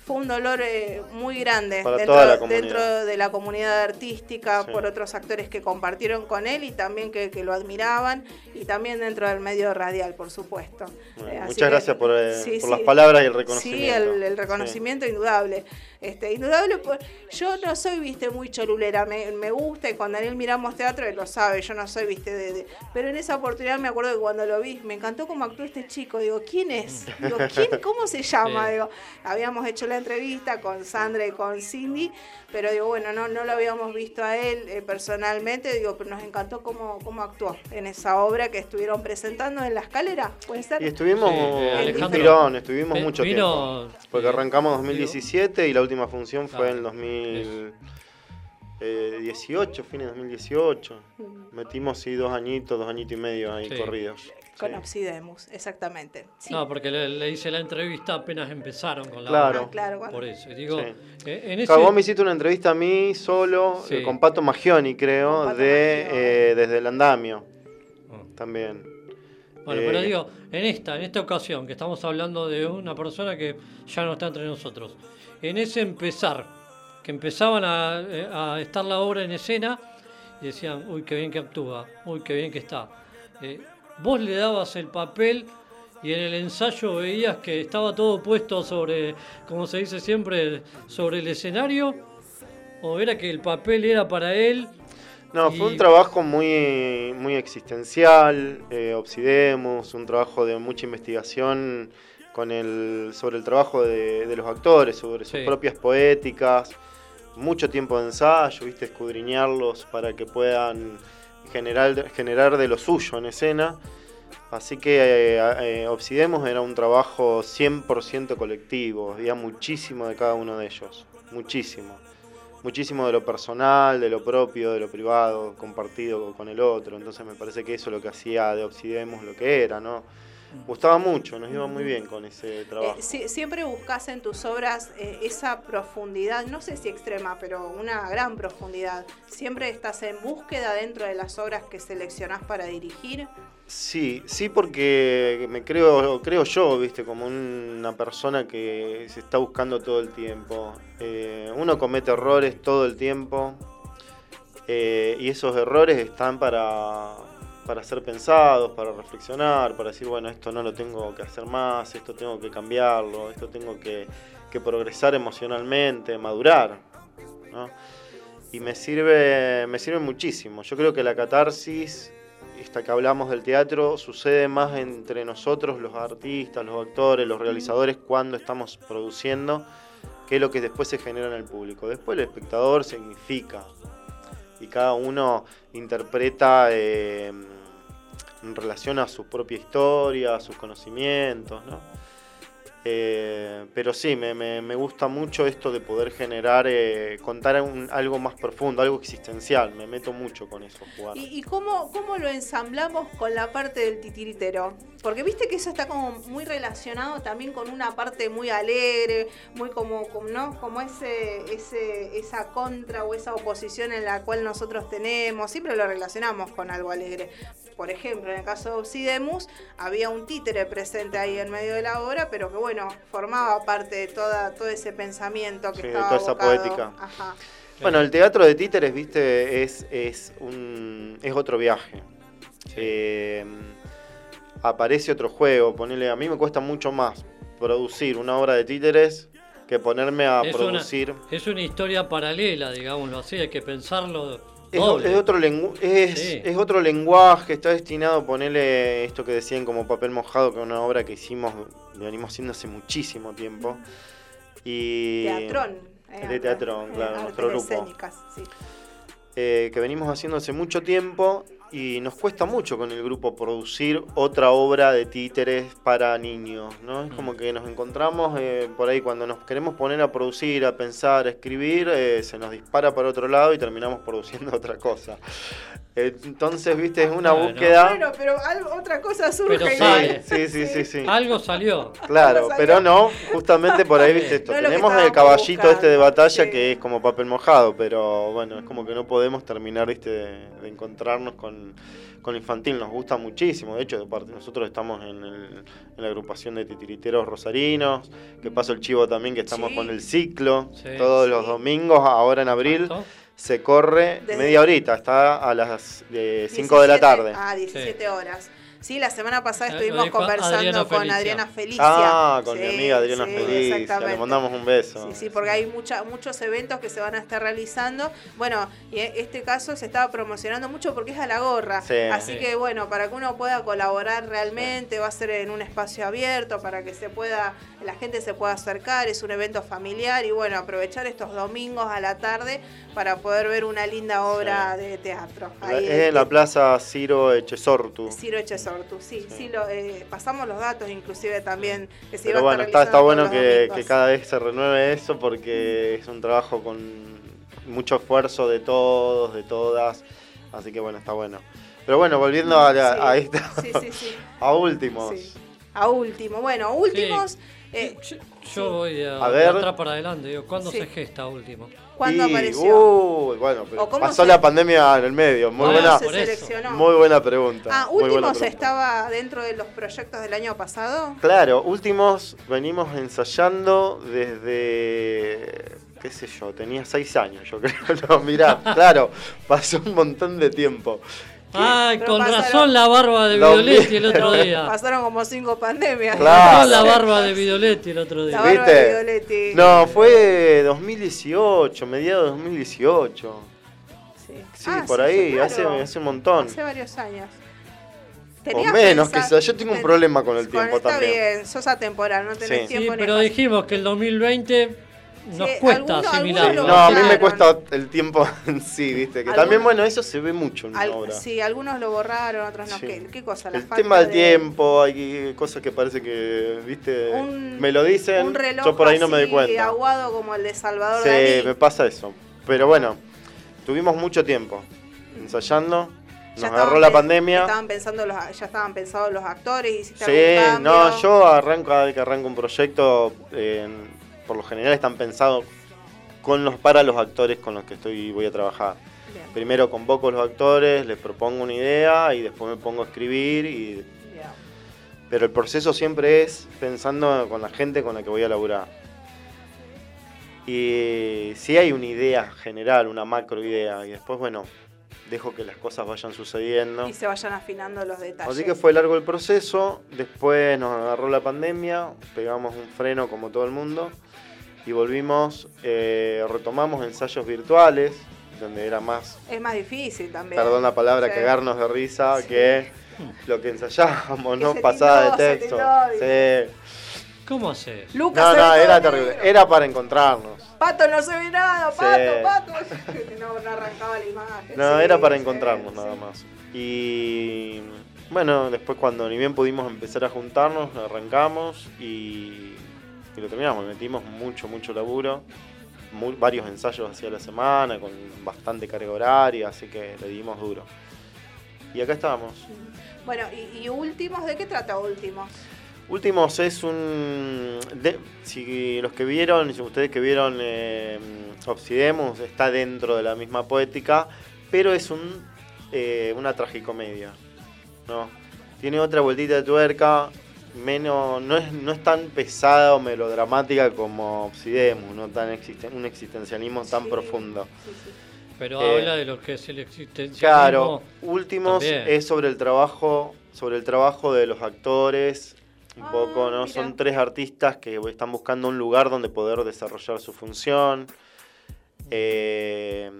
fue un dolor eh, muy grande Para dentro, toda la dentro de la comunidad artística, Sí. por otros actores que compartieron con él y también que, que lo admiraban, y también dentro del medio radial, por supuesto. Bueno, Eh, muchas que- gracias por, eh, sí, por sí. las palabras y el Sí, reconocimiento. el, el reconocimiento indudable. Este, indudable, por- yo no soy, viste, muy cholulera, me, me gusta y cuando Daniel miramos teatro, él lo sabe, yo no soy, viste, de, de- pero en esa oportunidad me acuerdo que cuando lo vi, me encantó cómo actuó este chico, digo, ¿quién es? Digo, ¿quién, ¿cómo se llama? Sí. Digo, habíamos hecho la entrevista con Sandra y con Cindy, pero digo, bueno, no, no lo habíamos visto a él eh, personalmente, digo, pero nos encantó cómo, cómo actuó en esa obra que estuvieron presentando en la escalera, ¿puede ser? Y estuvimos Sí, eh, tirón, estuvimos mucho vino, tiempo. Porque eh, arrancamos 2017 y la última función fue Claro, en 2018, fines de 2018. Metimos sí dos añitos, dos añitos y medio ahí Sí. corridos. Con Obsidemus, exactamente. Sí. No, porque le, le hice la entrevista apenas empezaron con la Claro. obra. Ah, claro, Por eso. Digo, Sí. eh, en ese, Claro, vos me hiciste una entrevista a mí solo, Sí. eh, con Pato Magioni, creo, Pato de Magioni. eh, desde el andamio. Ah. También. Bueno, Eh, pero digo, en esta, en esta ocasión, que estamos hablando de una persona que ya no está entre nosotros, en ese empezar, que empezaban a, eh, a estar la obra en escena y decían, uy, qué bien que actúa, uy, qué bien que está. Eh, vos le dabas el papel y en el ensayo veías que estaba todo puesto sobre, como se dice siempre, sobre el escenario, o era que el papel era para él. No, y- fue un trabajo muy, muy existencial, eh, Obsidemos, un trabajo de mucha investigación con el, sobre el trabajo de, de los actores, sobre sus Sí. propias poéticas, mucho tiempo de ensayo, viste, escudriñarlos para que puedan generar, generar de lo suyo en escena. Así que eh, eh, Obsidemos era un trabajo 100% colectivo, había muchísimo de cada uno de ellos, muchísimo muchísimo de lo personal, de lo propio, de lo privado, compartido con el otro. Entonces me parece que eso es lo que hacía de Obsidemos lo que era, ¿no? Gustaba mucho, nos iba muy bien con ese trabajo. Eh, si- siempre buscas en tus obras eh, esa profundidad, no sé si extrema, pero una gran profundidad. Siempre estás en búsqueda dentro de las obras que seleccionás para dirigir. Sí, sí porque me creo, creo yo, viste, como una persona que se está buscando todo el tiempo. Eh, uno comete errores todo el tiempo y esos errores están para, para ser pensados, para reflexionar, para decir, bueno, esto no lo tengo que hacer más, esto tengo que cambiarlo, esto tengo que, progresar emocionalmente, madurar. Y me sirve, me sirve muchísimo. Yo creo que la catarsis esta que hablamos del teatro sucede más entre nosotros, los artistas, los actores, los realizadores, cuando estamos produciendo, que lo que después se genera en el público. Después el espectador significa y cada uno interpreta eh, en relación a su propia historia, a sus conocimientos, ¿no? Eh, pero sí, me, me- gusta mucho esto de poder generar, eh, contar un- algo más profundo, algo existencial. Me meto mucho con eso, jugar. ¿Y, y cómo, cómo lo ensamblamos con la parte del titiritero? Porque viste que eso está como muy relacionado también con una parte muy alegre, muy como, como, ¿no? como ese, ese, esa contra o esa oposición en la cual nosotros tenemos, siempre lo relacionamos con algo alegre. Por ejemplo, en el caso de Obsidemus, había un títere presente ahí en medio de la obra, pero que bueno, formaba parte de toda, todo ese pensamiento que Sí, de estaba toda esa poética. Ajá. Bueno, el teatro de títeres, viste, es, es, un, es otro viaje. Eh, aparece otro juego, ponele, a mí me cuesta mucho más producir una obra de títeres que ponerme a es, una, producir. es una historia paralela, digámoslo así, hay que pensarlo Es, otro lengu- es, Sí. es otro lenguaje, está destinado a ponerle esto que decían como papel mojado, que es una obra que hicimos, lo venimos haciendo hace muchísimo tiempo. Y Teatrón. eh, de teatrón, eh, claro, nuestro grupo. escénicas, sí. eh, que venimos haciendo hace mucho tiempo y nos cuesta mucho con el grupo producir otra obra de títeres para niños, ¿no? Es como que nos encontramos eh, por ahí cuando nos queremos poner a producir, a pensar, a escribir, eh, se nos dispara para otro lado y terminamos produciendo [laughs] otra cosa. Entonces, viste, es una Bueno. búsqueda... Bueno, pero algo- otra cosa surge. Pero y- sale. Sí, sí, sí, sí. Algo salió. Claro, Algo salió. pero no, justamente por ahí, viste esto. No Tenemos el caballito este de batalla sí. que es como papel mojado, pero bueno, es como que no podemos terminar, viste, de, de encontrarnos con, con infantil. Nos gusta muchísimo. De hecho, de parte, nosotros estamos en, el- en la agrupación de titiriteros rosarinos, que paso el chivo también, que estamos Sí. con el ciclo, Sí. todos los domingos, ahora en abril. ¿Cuánto? Se corre Desde- media horita, está a las 5 de la 17 tarde. Ah, 17 horas. Sí, la semana pasada Eh, estuvimos dijo conversando Adriana con Felicia. Adriana Felicia. Ah, con mi Sí, amiga Adriana sí, Felicia, le mandamos un beso. Sí, sí, porque hay mucha, muchos eventos que se van a estar realizando. Bueno, y e- este caso se estaba promocionando mucho porque es a la gorra. Sí. Así Sí. que bueno, para que uno pueda colaborar realmente, va a ser en un espacio abierto para que se pueda, la gente se pueda acercar, es un evento familiar y bueno, aprovechar estos domingos a la tarde para poder ver una linda obra de teatro. Ahí es en la plaza Ciro Echesortu. Ciro Echesortu, sí, sí, lo, eh, pasamos los datos inclusive también que se Pero iba a estar está, bueno que, cada vez se renueve eso porque es un trabajo con mucho esfuerzo de todos, de todas. Así que bueno, está bueno. Pero bueno, volviendo a, la- Sí, a esta, sí, sí, sí. [laughs] a últimos. Sí. A último, bueno, últimos. Eh, Yo, yo voy a, A ver. atrás para adelante. Digo, ¿Cuándo Sí. se gesta último? ¿Cuándo Y, apareció? uy, bueno, pero ¿O cómo pasó se- la pandemia en el medio. Muy Ah, buena, se muy buena pregunta. ah, últimos pregunta. estaba dentro de los proyectos del año pasado. Claro, últimos venimos ensayando desde, qué sé yo, tenía seis años, yo creo. [laughs] No, mirá, claro, pasó un montón de tiempo. Ay, Pero con pasaron- razón la barba de Dos Videoletti el otro día. [laughs] Pasaron como cinco pandemias. Con Claro. razón la barba de Videoletti el otro La día. barba ¿Viste? de. No, fue 2018, mediados de 2018. Sí, Sí, Ah, por sí, ahí, claro. hace, hace un montón. Hace varios años. O menos, sea. Yo tengo un problema con el Con- tiempo está también. bien, sos atemporal, no tenés Sí. Sí, tiempo ni pero dijimos que el 2020 nos Sí, cuesta asimilar. No, a mí me cuesta el tiempo en [laughs] sí, ¿viste? Que Algunos- también, bueno, eso se ve mucho en una Al- obra. sí, algunos lo borraron, otros no. Sí. ¿Qué, qué cosa? La El falta tema del de- tiempo, hay cosas que parece que, ¿viste? Un- me lo dicen, Un reloj yo por ahí no me doy así, cuenta. aguado como el de Salvador Sí, Dalí. me pasa eso. Pero bueno, tuvimos mucho tiempo ensayando. Nos Ya agarró la pandemia. Estaban pensando los, ya estaban pensados los actores, hiciste Sí, algún no, yo arranco cada vez que arranco un proyecto, eh, por lo general están pensados con los para los actores con los que estoy voy a trabajar. Bien, Primero convoco a los actores, les propongo una idea y después me pongo a escribir y bien. pero el proceso siempre es pensando con la gente con la que voy a laburar. Y si hay una idea general, una macro idea, y después, bueno, dejo que las cosas vayan sucediendo. Y se vayan afinando los detalles. Así que fue largo el proceso, después nos agarró la pandemia, pegamos un freno como todo el mundo y volvimos, eh, retomamos ensayos virtuales, donde era más, Es más difícil también. perdón la palabra, Sí. cagarnos de risa Sí. que lo que ensayábamos, [laughs] Que ¿no? se Pasada se de texto. Sí. ¿Cómo haces? Lucas No, se no, era negro. terrible. Era para encontrarnos. Pato, no se ve nada, Sí. pato, pato. [laughs] No, no arrancaba la imagen. No, Sí, era para encontrarnos sí. nada más. Y bueno, después cuando ni bien pudimos empezar a juntarnos, arrancamos y, y lo terminamos. Metimos mucho, mucho laburo. varios ensayos hacia la semana, con bastante carga horaria, así que le dimos duro. Y acá estamos. Bueno, y, y últimos, ¿de qué trata últimos? Últimos es un. de- si los que vieron, si ustedes que vieron eh, Obsidemus, está dentro de la misma poética, pero es un eh, una tragicomedia. ¿no? Tiene otra vueltita de tuerca, menos, no, es, no es tan pesada o melodramática como Obsidemus, no tan existen, un existencialismo tan Sí, profundo. sí, sí. Pero Eh, habla de lo que es el existencialismo. Claro, últimos también. es sobre el trabajo, sobre el trabajo de los actores, un Ah, poco, ¿no? mira. Son tres artistas que están buscando un lugar donde poder desarrollar su función. eh,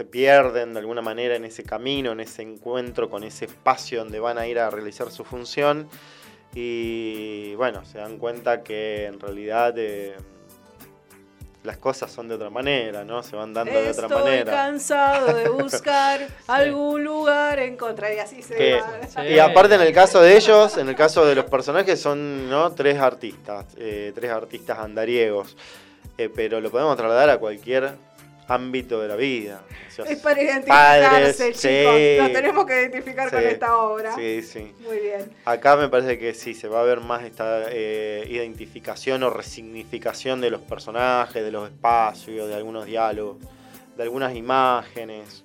se pierden de alguna manera en ese camino, en ese encuentro con ese espacio donde van a ir a realizar su función. Y bueno, se dan cuenta que en realidad eh, las cosas son de otra manera, ¿no? Se van dando de otra Estoy manera. cansado de [laughs] buscar algún lugar en contra y así se Que- va. Y aparte en el caso de ellos, en el caso de los personajes son ¿no? tres artistas, eh, tres artistas andariegos, Eh, pero lo podemos trasladar a cualquier ámbito de la vida. O sea, Es para identificarse, padres, chicos. sí, Nos tenemos que identificar con esta obra. Sí, sí. Muy bien. Acá me parece que sí, se va a ver más esta eh, identificación o resignificación de los personajes, de los espacios, de algunos diálogos, de algunas imágenes.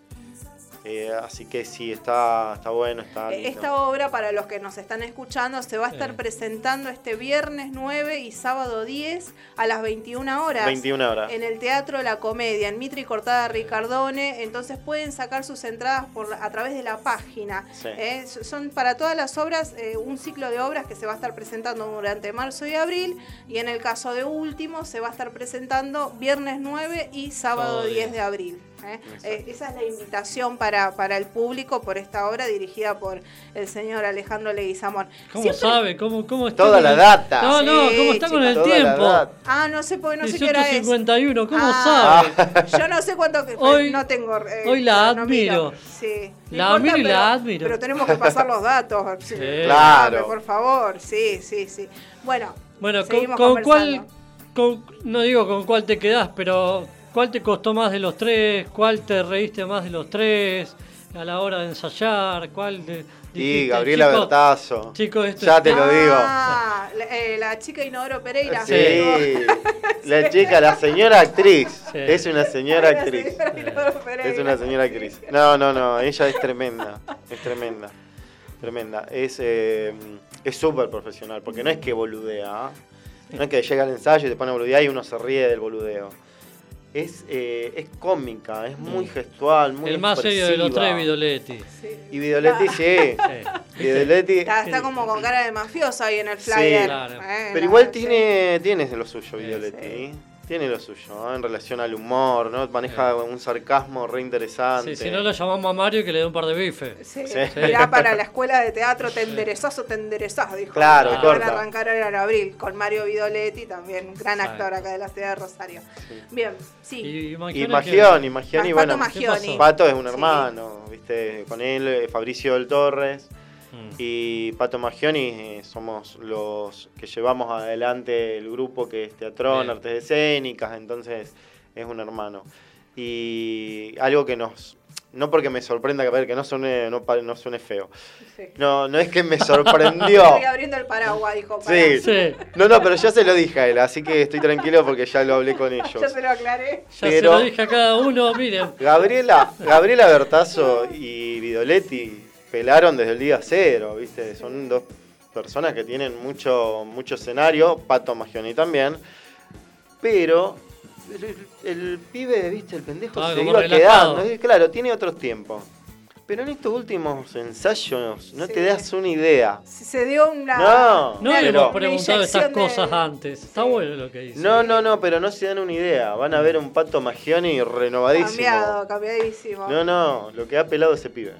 Eh, así que sí, está, está bueno, está lindo. Esta obra, para los que nos están escuchando, se va a estar presentando este viernes 9 y sábado 10 a las 21 horas. 21 horas. En el Teatro La Comedia, en Mitri Cortada Ricardone. Entonces pueden sacar sus entradas por a través de la página. Sí. Eh, son para todas las obras, eh, un ciclo de obras que se va a estar presentando durante marzo y abril. Y en el caso de último, se va a estar presentando viernes 9 y sábado Sábado 10 10. de abril. ¿Eh? Eh, esa es la invitación para, para el público por esta obra dirigida por el señor Alejandro Leguizamón. ¿Cómo Siempre- sabe? ¿Cómo, cómo está Toda con la el- data. No, no, Sí, ¿cómo está con el tiempo? Ah, no sé, porque no sé qué hora es. 18.51, ¿cómo Ah, sabe? Yo no sé cuánto que Hoy- no tengo. eh, hoy la no admiro. miro. Sí. La importa, admiro y la pero- admiro. Pero tenemos que pasar los datos. [laughs] Sí. Claro. Por favor, sí, sí, sí. Bueno, Bueno, con, seguimos con cuál, con- no digo con cuál te quedás, pero ¿cuál te costó más de los tres? ¿Cuál te reíste más de los tres? A la hora de ensayar, ¿cuál de, Y dijiste, Gabriela chico, Bertazo. Chicos, esto ya es- te lo digo. Ah, la, eh, la chica Inodoro Pereira. Sí, [laughs] la chica, la señora actriz. Es una señora actriz. señora. Es una señora actriz. No, no, no, ella es tremenda. Es tremenda. Tremenda. Es eh, es súper profesional, porque no es que boludea. ¿ah? No es que llega al ensayo y te pone a boludear y uno se ríe del boludeo. Es, eh, es cómica, es muy gestual, muy el más serio de los tres, Videoletti. Y Videoletti sí. [laughs] Videoletti. Está, está como con cara de mafioso ahí en el Sí, flyer. claro. Eh, Pero igual sí. tiene, tiene lo suyo, Videoletti. Tiene lo suyo, ¿no? en relación al humor, ¿no? Maneja un sarcasmo re interesante. Sí, si no lo llamamos a Mario que le dé un par de bifes. Sí, Sí. Mirá para la escuela de teatro, te enderezás o te enderezás, dijo. Claro, Van corta. a arrancar ahora en abril con Mario Vidoletti, también un gran actor acá de la ciudad de Rosario. Bien, sí. Y Y Magioni, Magioni, Pato bueno, Magioni. Pato es un Sí. hermano, ¿viste? Con él, eh, Fabricio del Torres Mm. y Pato Magioni eh, somos los que llevamos adelante el grupo que es Teatrón, Bien. Artes Escénicas, entonces es un hermano. Y algo que nos... No porque me sorprenda que, a ver, que no suene, no, no suene feo. Sí. No, no es que me sorprendió. [laughs] Estoy abriendo el paraguas, dijo. pará. Sí. Sí. No, no, pero ya se lo dije a él, así que estoy tranquilo porque ya lo hablé con [laughs] ellos. Ya se lo aclaré. Ya Pero- se lo dije a cada uno, miren. Gabriela, Gabriela Bertazo y Vidoletti pelaron desde el día cero, ¿viste? Son dos personas que tienen mucho, mucho escenario, Pato Magioni también, pero el, el pibe, ¿viste? El pendejo Ah, se iba relajado. quedando, claro, tiene otros tiempos. Pero en estos últimos ensayos no Sí. te das una idea. Se dio una. No, No le hemos preguntado estas de- cosas antes. Está bueno lo que dice. No, no, no, pero no se dan una idea. Van a ver un Pato Magioni renovadísimo. Cambiado, cambiadísimo. No, no, lo que ha pelado ese pibe.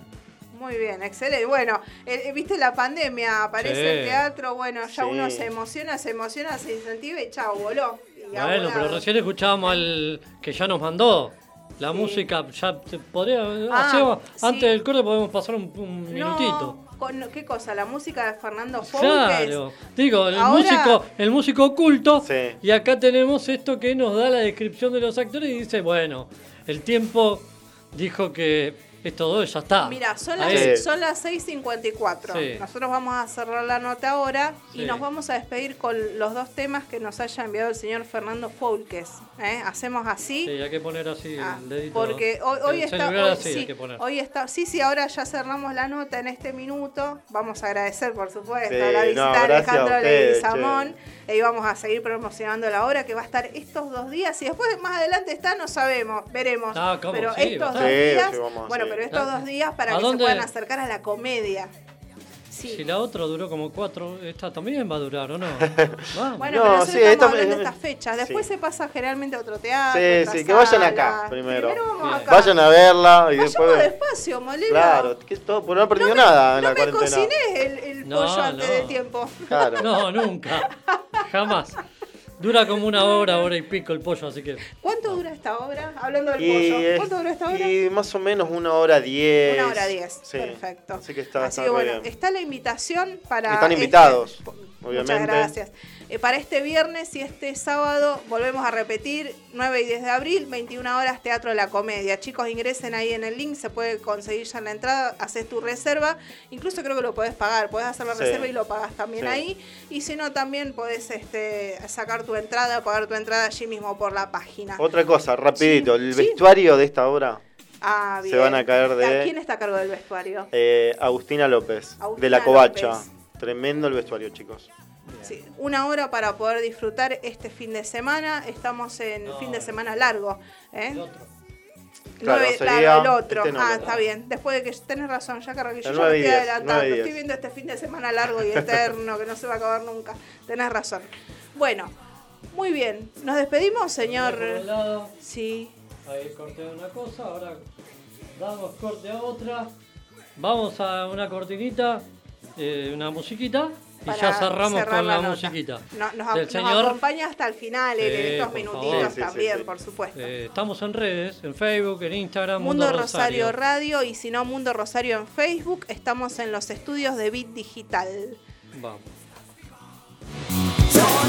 Muy bien, excelente. Bueno, eh, viste la pandemia, aparece Sí. el teatro, bueno, ya Sí. uno se emociona, se emociona, se incentiva y chao, voló. Y Bueno, pero recién escuchábamos al que ya nos mandó. La música, ya te podría. Ah, hacemos- sí. Antes del corte podemos pasar un, un minutito. Con- ¿Qué cosa? ¿La música de Fernando Foulkes? Claro, digo, el Ahora- músico, el músico oculto, Sí. y acá tenemos esto que nos da la descripción de los actores y dice, bueno, el tiempo dijo que estos dos ya está. Mira, son las. Sí. son las 6.54. Sí. Nosotros vamos a cerrar la nota ahora y nos vamos a despedir con los dos temas que nos haya enviado el señor Fernando Foulkes. ¿eh? Hacemos así. Sí, hay que poner así Ah, el dedito. porque hoy, hoy el está, hoy, así sí, hay que poner. hoy está, sí, sí, ahora ya cerramos la nota en este minuto. Vamos a agradecer, por supuesto, Sí, la visita no, de a Alejandro Leguizamón. Y vamos a seguir promocionando la obra que va a estar estos dos días. Y después más adelante está, no sabemos, veremos. Ah, ¿cómo? Pero Sí, estos a dos días, sí, vamos a bueno, pero estos dos días para ¿A que dónde? se puedan acercar a la comedia. Sí. Si la otra duró como cuatro, esta también va a durar, ¿o no? [laughs] Vamos. Bueno, No, pero sí, estamos esto- hablando de estas fechas. Después sí. se pasa generalmente a otro teatro. Sí, otra sí, que vayan sala. acá primero. vamos Bien. acá. Vayan a verla y Vayamos después. despacio, Molino. Claro, que todo, porque no he aprendido No me- nada en no la me cuarentena. cociné el, el No, pollo antes no. de tiempo. Claro. No, nunca. Jamás. Dura como una hora, hora y pico el pollo, así que. ¿Cuánto dura esta obra? Hablando del Y, pollo. es- ¿Cuánto dura esta obra? y más o menos una hora diez. Una hora diez. Sí. Perfecto. Así que está, Así está que bueno, bien. está la invitación para. Están este- invitados, obviamente. Muchas gracias. Eh, para este viernes y este sábado volvemos a repetir 9 y 10 de abril, 21 horas Teatro de la Comedia. Chicos, ingresen ahí en el link, se puede conseguir ya en la entrada, haces tu reserva, incluso creo que lo podés pagar, podés hacer la Sí. reserva y lo pagas también Sí. ahí. Y si no, también podés este, sacar tu entrada, pagar tu entrada allí mismo por la página. Otra cosa, rapidito, Sí, el vestuario de esta obra, Ah, se van a caer de- ¿A ¿Quién está a cargo del vestuario? eh, Agustina López, de La Covacha. López. Tremendo el vestuario, chicos. Sí, una hora para poder disfrutar este fin de semana. Estamos en fin de semana largo. ¿eh? Claro, sería claro, el otro. este no, ah, el está bien. Después de que tenés razón, ya cargué. Yo El ya me estoy adelantando. Estoy viendo este fin de semana largo y eterno que no se va a acabar nunca. Tenés razón. Bueno, muy bien. ¿Nos despedimos, señor? Lado, Sí. ahí corté una cosa, ahora damos corte a otra. Vamos a una cortinita, eh, una musiquita y ya cerramos cerrar con la la, musiquita. No- nos, Del nos señor. acompaña hasta el final en Sí, estos minutitos favor. Sí, sí, sí, también, sí. por supuesto. Eh, estamos en redes, en Facebook, en Instagram, Mundo Rosario Radio y si no Mundo Rosario en Facebook, estamos en los estudios de Bit Digital. Vamos. Bajo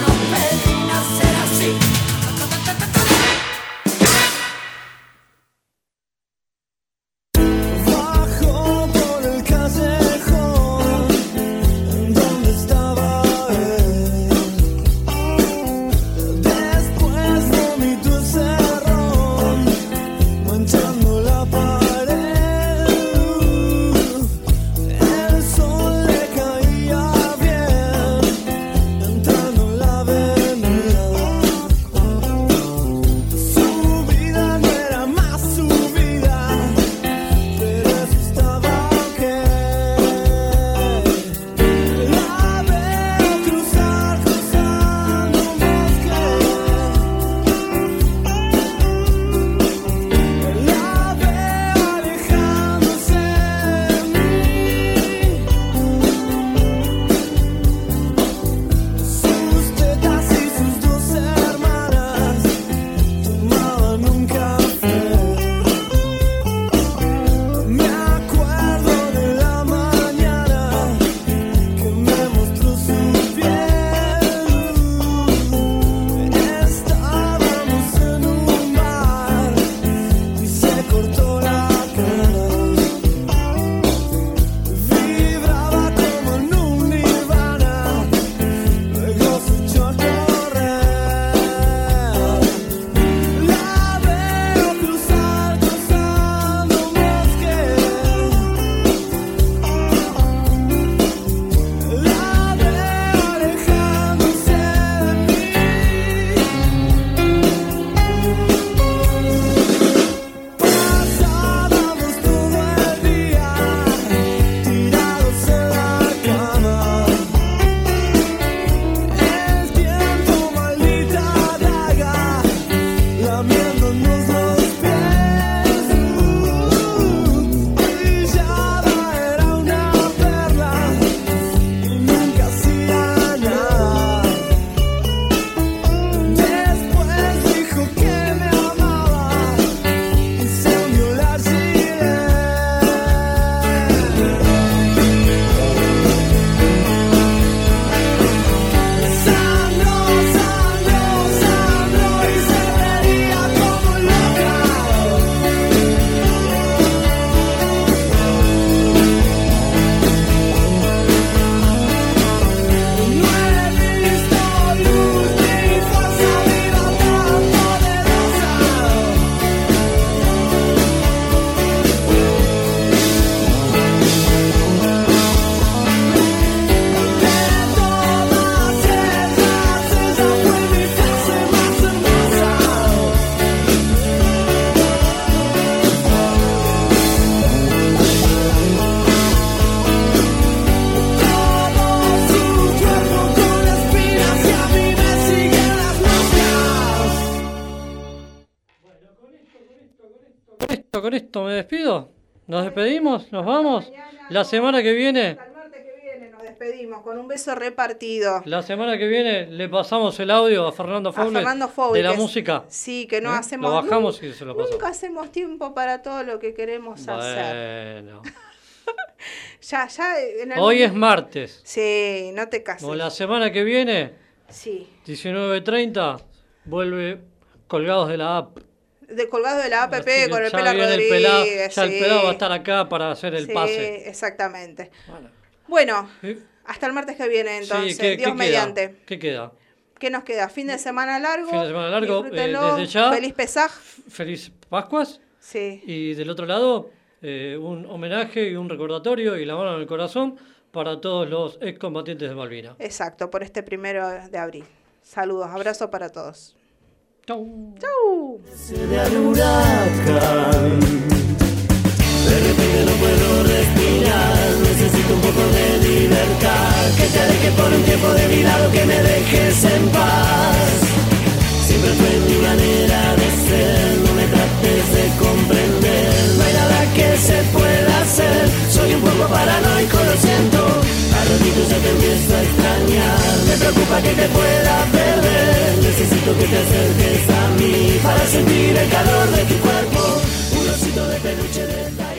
Con esto, me despido. Nos despedimos, nos vamos. La semana que viene. despedimos con un beso repartido. La semana que viene le pasamos el audio a Fernando A Fowler Fernando Fowler, de la música. Sí, que no ¿Eh? hacemos. Lo bajamos nun- y se lo pasamos. Nunca hacemos tiempo para todo lo que queremos hacer. Bueno. [laughs] Ya, ya. En el- Hoy es martes. Sí, no te cases. O la semana que viene, Sí. 19.30, vuelve colgados de la app. De colgado de la APP Así que con el Pela viene el Rodríguez. pelado, ya el sí. pelado va a estar acá para hacer el Sí, pase. exactamente. Bueno, Sí. hasta el martes que viene entonces. ¿qué, Dios qué mediante. Queda? ¿Qué queda? ¿Qué nos queda? Fin de semana largo. Fin de semana largo, eh, desde ya. Feliz Pesaj. Feliz Pascuas. Sí. Y del otro lado, eh, un homenaje y un recordatorio y la mano en el corazón para todos los excombatientes de Malvinas. Exacto, por este primero de abril. Saludos, abrazo para todos. Chau. Chau. de al huracán. De repente no puedo respirar, necesito un poco de libertad. Que te alejes por un tiempo de mi lado, que me dejes en paz. Siempre fue mi manera de ser, no me trates de comprender. No hay nada que se pueda hacer, soy un poco paranoico, lo siento solito ya te empiezo a extrañar Me preocupa que te pueda perder Necesito que te acerques a mí Para sentir el calor de tu cuerpo Un osito de peluche de